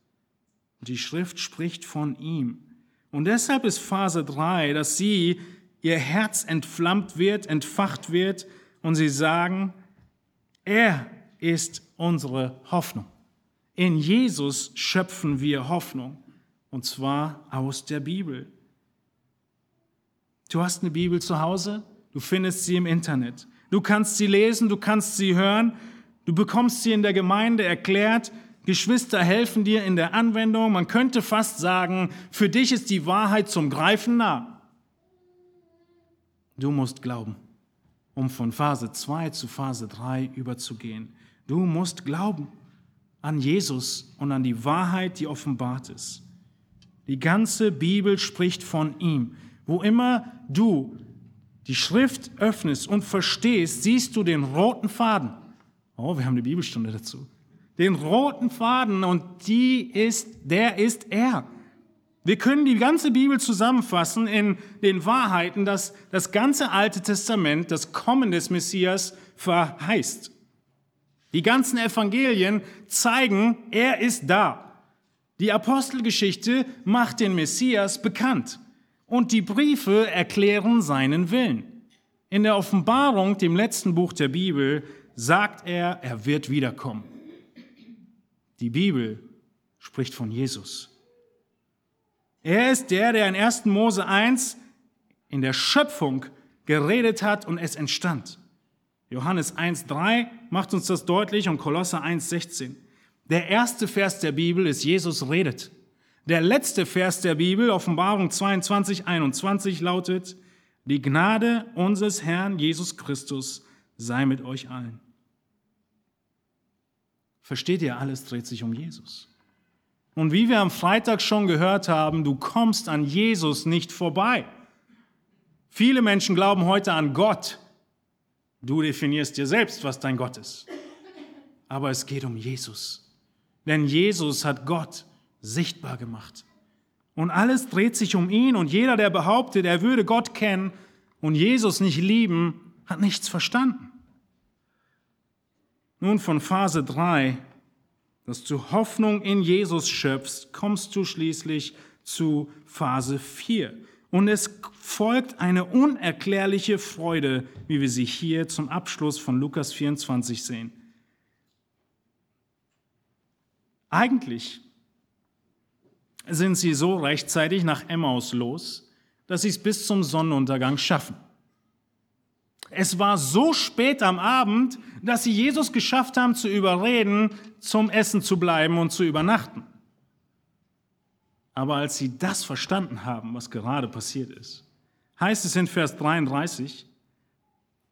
Und die Schrift spricht von ihm. Und deshalb ist Phase 3, dass sie, ihr Herz entflammt wird, entfacht wird und sie sagen, er ist unsere Hoffnung. In Jesus schöpfen wir Hoffnung, und zwar aus der Bibel. Du hast eine Bibel zu Hause? Du findest sie im Internet. Du kannst sie lesen, du kannst sie hören, du bekommst sie in der Gemeinde erklärt. Geschwister helfen dir in der Anwendung. Man könnte fast sagen, für dich ist die Wahrheit zum Greifen nah. Du musst glauben, um von Phase 2 zu Phase 3 überzugehen. Du musst glauben an Jesus und an die Wahrheit, die offenbart ist. Die ganze Bibel spricht von ihm. Wo immer du die Schrift öffnest und verstehst, siehst du den roten Faden. Oh, wir haben eine Bibelstunde dazu. Den roten Faden und die ist, der ist er. Wir können die ganze Bibel zusammenfassen in den Wahrheiten, dass das ganze Alte Testament das Kommen des Messias verheißt. Die ganzen Evangelien zeigen, er ist da. Die Apostelgeschichte macht den Messias bekannt und die Briefe erklären seinen Willen. In der Offenbarung, dem letzten Buch der Bibel, sagt er, er wird wiederkommen. Die Bibel spricht von Jesus. Er ist der, der in 1. Mose 1 in der Schöpfung geredet hat und es entstand. Johannes 1.3 macht uns das deutlich und Kolosser 1.16. Der erste Vers der Bibel ist Jesus redet. Der letzte Vers der Bibel, Offenbarung 22, 21, lautet, die Gnade unseres Herrn Jesus Christus sei mit euch allen. Versteht ihr, alles dreht sich um Jesus. Und wie wir am Freitag schon gehört haben, du kommst an Jesus nicht vorbei. Viele Menschen glauben heute an Gott. Du definierst dir selbst, was dein Gott ist. Aber es geht um Jesus. Denn Jesus hat Gott sichtbar gemacht. Und alles dreht sich um ihn und jeder, der behauptet, er würde Gott kennen und Jesus nicht lieben, hat nichts verstanden. Nun von Phase 3, dass du Hoffnung in Jesus schöpfst, kommst du schließlich zu Phase 4. Und es folgt eine unerklärliche Freude, wie wir sie hier zum Abschluss von Lukas 24 sehen. Eigentlich sind sie so rechtzeitig nach Emmaus los, dass sie es bis zum Sonnenuntergang schaffen. Es war so spät am Abend, dass sie Jesus geschafft haben zu überreden, zum Essen zu bleiben und zu übernachten. Aber als sie das verstanden haben, was gerade passiert ist, heißt es in Vers 33,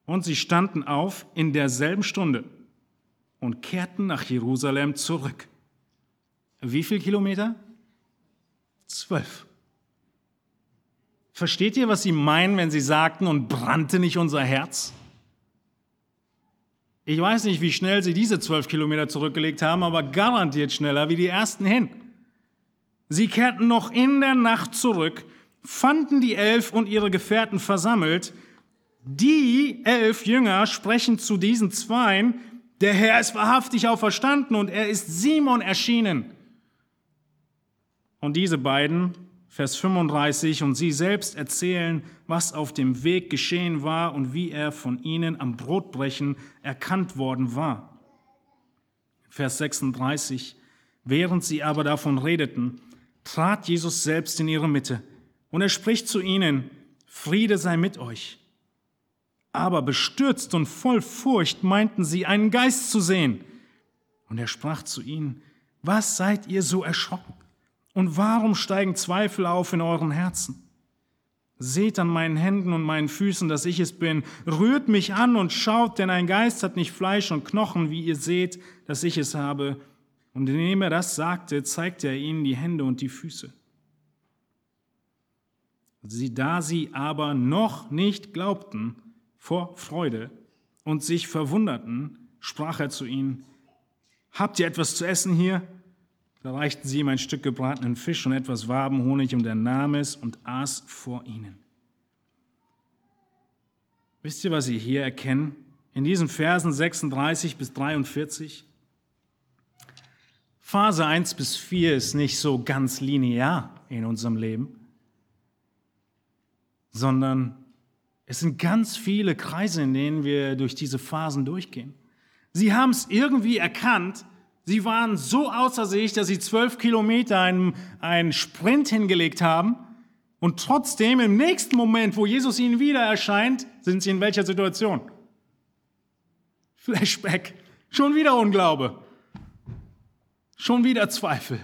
und sie standen auf in derselben Stunde und kehrten nach Jerusalem zurück. Wie viel Kilometer? Zwölf. Versteht ihr, was sie meinen, wenn sie sagten, und brannte nicht unser Herz? Ich weiß nicht, wie schnell sie diese zwölf Kilometer zurückgelegt haben, aber garantiert schneller wie die ersten hin. Sie kehrten noch in der Nacht zurück, fanden die elf und ihre Gefährten versammelt. Die elf Jünger sprechen zu diesen Zweien, der Herr ist wahrhaftig auferstanden und er ist Simon erschienen. Und diese beiden, Vers 35, und sie selbst erzählen, was auf dem Weg geschehen war und wie er von ihnen am Brotbrechen erkannt worden war. Vers 36, während sie aber davon redeten, trat Jesus selbst in ihre Mitte und er spricht zu ihnen, Friede sei mit euch. Aber bestürzt und voll Furcht meinten sie, einen Geist zu sehen. Und er sprach zu ihnen, was seid ihr so erschrocken? Und warum steigen Zweifel auf in euren Herzen? Seht an meinen Händen und meinen Füßen, dass ich es bin. Rührt mich an und schaut, denn ein Geist hat nicht Fleisch und Knochen, wie ihr seht, dass ich es habe. Und indem er das sagte, zeigte er ihnen die Hände und die Füße. Sie, da sie aber noch nicht glaubten vor Freude und sich verwunderten, sprach er zu ihnen, Habt ihr etwas zu essen hier? Da reichten sie ihm ein Stück gebratenen Fisch und etwas Wabenhonig und er nahm es und aß vor ihnen. Wisst ihr, was Sie hier erkennen? In diesen Versen 36 bis 43. Phase 1 bis 4 ist nicht so ganz linear in unserem Leben, sondern es sind ganz viele Kreise, in denen wir durch diese Phasen durchgehen. Sie haben es irgendwie erkannt, Sie waren so außer sich, dass sie zwölf Kilometer einen, einen Sprint hingelegt haben. Und trotzdem im nächsten Moment, wo Jesus ihnen wieder erscheint, sind sie in welcher Situation? Flashback. Schon wieder Unglaube. Schon wieder Zweifel.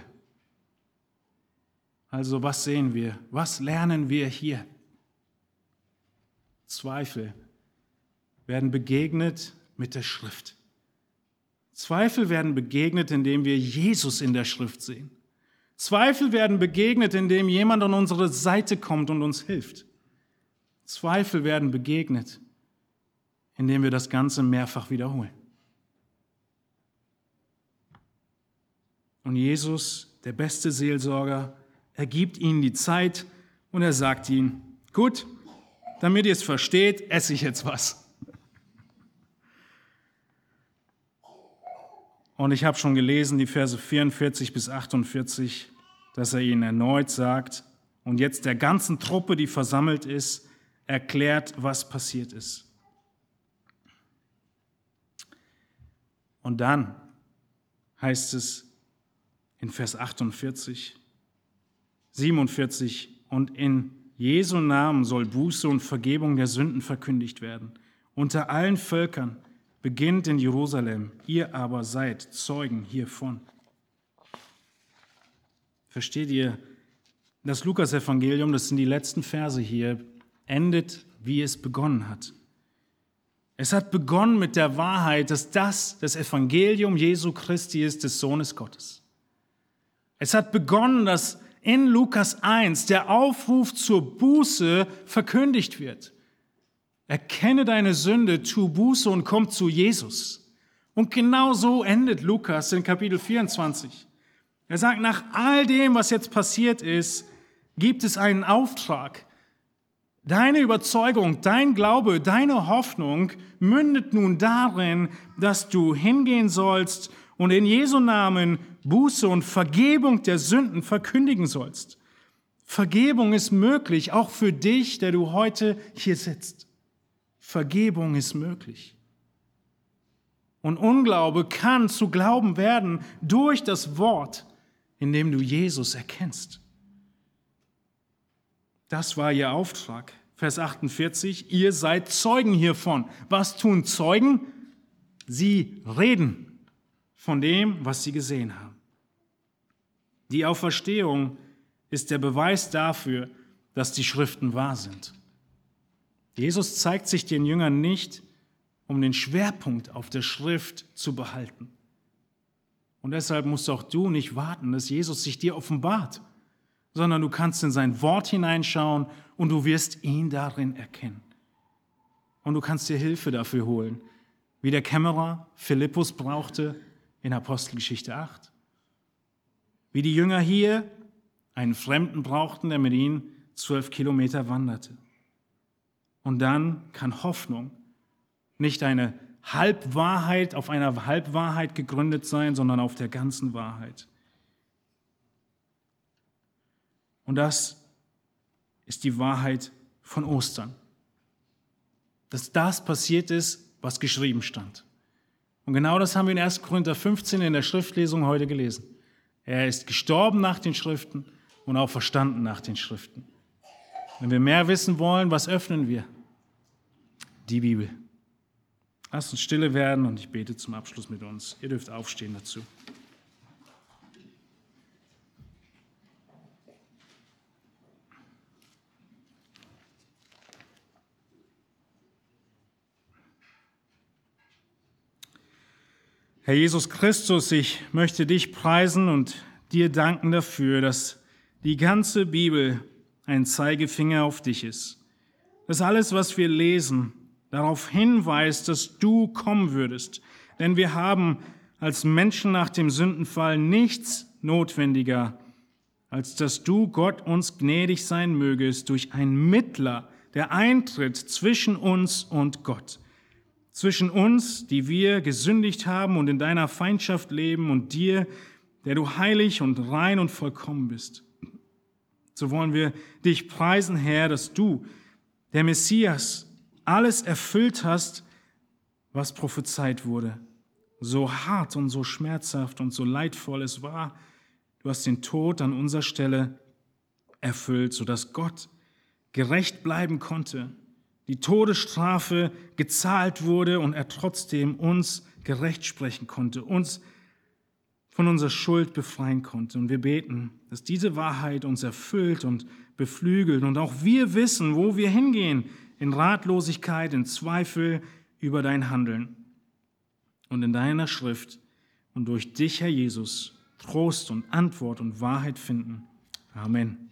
Also was sehen wir? Was lernen wir hier? Zweifel werden begegnet mit der Schrift. Zweifel werden begegnet, indem wir Jesus in der Schrift sehen. Zweifel werden begegnet, indem jemand an unsere Seite kommt und uns hilft. Zweifel werden begegnet, indem wir das Ganze mehrfach wiederholen. Und Jesus, der beste Seelsorger, er gibt ihnen die Zeit und er sagt ihnen, gut, damit ihr es versteht, esse ich jetzt was. Und ich habe schon gelesen, die Verse 44 bis 48, dass er ihnen erneut sagt und jetzt der ganzen Truppe, die versammelt ist, erklärt, was passiert ist. Und dann heißt es in Vers 48, 47, und in Jesu Namen soll Buße und Vergebung der Sünden verkündigt werden unter allen Völkern beginnt in Jerusalem, ihr aber seid Zeugen hiervon. Versteht ihr, das Lukas-Evangelium, das sind die letzten Verse hier, endet, wie es begonnen hat. Es hat begonnen mit der Wahrheit, dass das das Evangelium Jesu Christi ist, des Sohnes Gottes. Es hat begonnen, dass in Lukas 1 der Aufruf zur Buße verkündigt wird. Erkenne deine Sünde, tu Buße und komm zu Jesus. Und genau so endet Lukas in Kapitel 24. Er sagt, nach all dem, was jetzt passiert ist, gibt es einen Auftrag. Deine Überzeugung, dein Glaube, deine Hoffnung mündet nun darin, dass du hingehen sollst und in Jesu Namen Buße und Vergebung der Sünden verkündigen sollst. Vergebung ist möglich, auch für dich, der du heute hier sitzt. Vergebung ist möglich. Und Unglaube kann zu Glauben werden durch das Wort, in dem du Jesus erkennst. Das war ihr Auftrag. Vers 48, ihr seid Zeugen hiervon. Was tun Zeugen? Sie reden von dem, was sie gesehen haben. Die Auferstehung ist der Beweis dafür, dass die Schriften wahr sind. Jesus zeigt sich den Jüngern nicht, um den Schwerpunkt auf der Schrift zu behalten. Und deshalb musst auch du nicht warten, dass Jesus sich dir offenbart, sondern du kannst in sein Wort hineinschauen und du wirst ihn darin erkennen. Und du kannst dir Hilfe dafür holen, wie der Kämmerer Philippus brauchte in Apostelgeschichte 8. Wie die Jünger hier einen Fremden brauchten, der mit ihnen zwölf Kilometer wanderte. Und dann kann Hoffnung nicht eine Halbwahrheit auf einer Halbwahrheit gegründet sein, sondern auf der ganzen Wahrheit. Und das ist die Wahrheit von Ostern. Dass das passiert ist, was geschrieben stand. Und genau das haben wir in 1. Korinther 15 in der Schriftlesung heute gelesen. Er ist gestorben nach den Schriften und auch verstanden nach den Schriften. Wenn wir mehr wissen wollen, was öffnen wir? Die Bibel. Lasst uns stille werden und ich bete zum Abschluss mit uns. Ihr dürft aufstehen dazu. Herr Jesus Christus, ich möchte dich preisen und dir danken dafür, dass die ganze Bibel ein Zeigefinger auf dich ist. Dass alles, was wir lesen, darauf hinweist, dass du kommen würdest. Denn wir haben als Menschen nach dem Sündenfall nichts notwendiger, als dass du Gott uns gnädig sein mögest durch einen Mittler, der eintritt zwischen uns und Gott. Zwischen uns, die wir gesündigt haben und in deiner Feindschaft leben, und dir, der du heilig und rein und vollkommen bist. So wollen wir dich preisen, Herr, dass du, der Messias, alles erfüllt hast, was prophezeit wurde. So hart und so schmerzhaft und so leidvoll es war, du hast den Tod an unserer Stelle erfüllt, sodass Gott gerecht bleiben konnte, die Todesstrafe gezahlt wurde und er trotzdem uns gerecht sprechen konnte, uns von unserer Schuld befreien konnte. Und wir beten, dass diese Wahrheit uns erfüllt und beflügelt und auch wir wissen, wo wir hingehen, in Ratlosigkeit, in Zweifel über dein Handeln und in deiner Schrift und durch dich, Herr Jesus, Trost und Antwort und Wahrheit finden. Amen.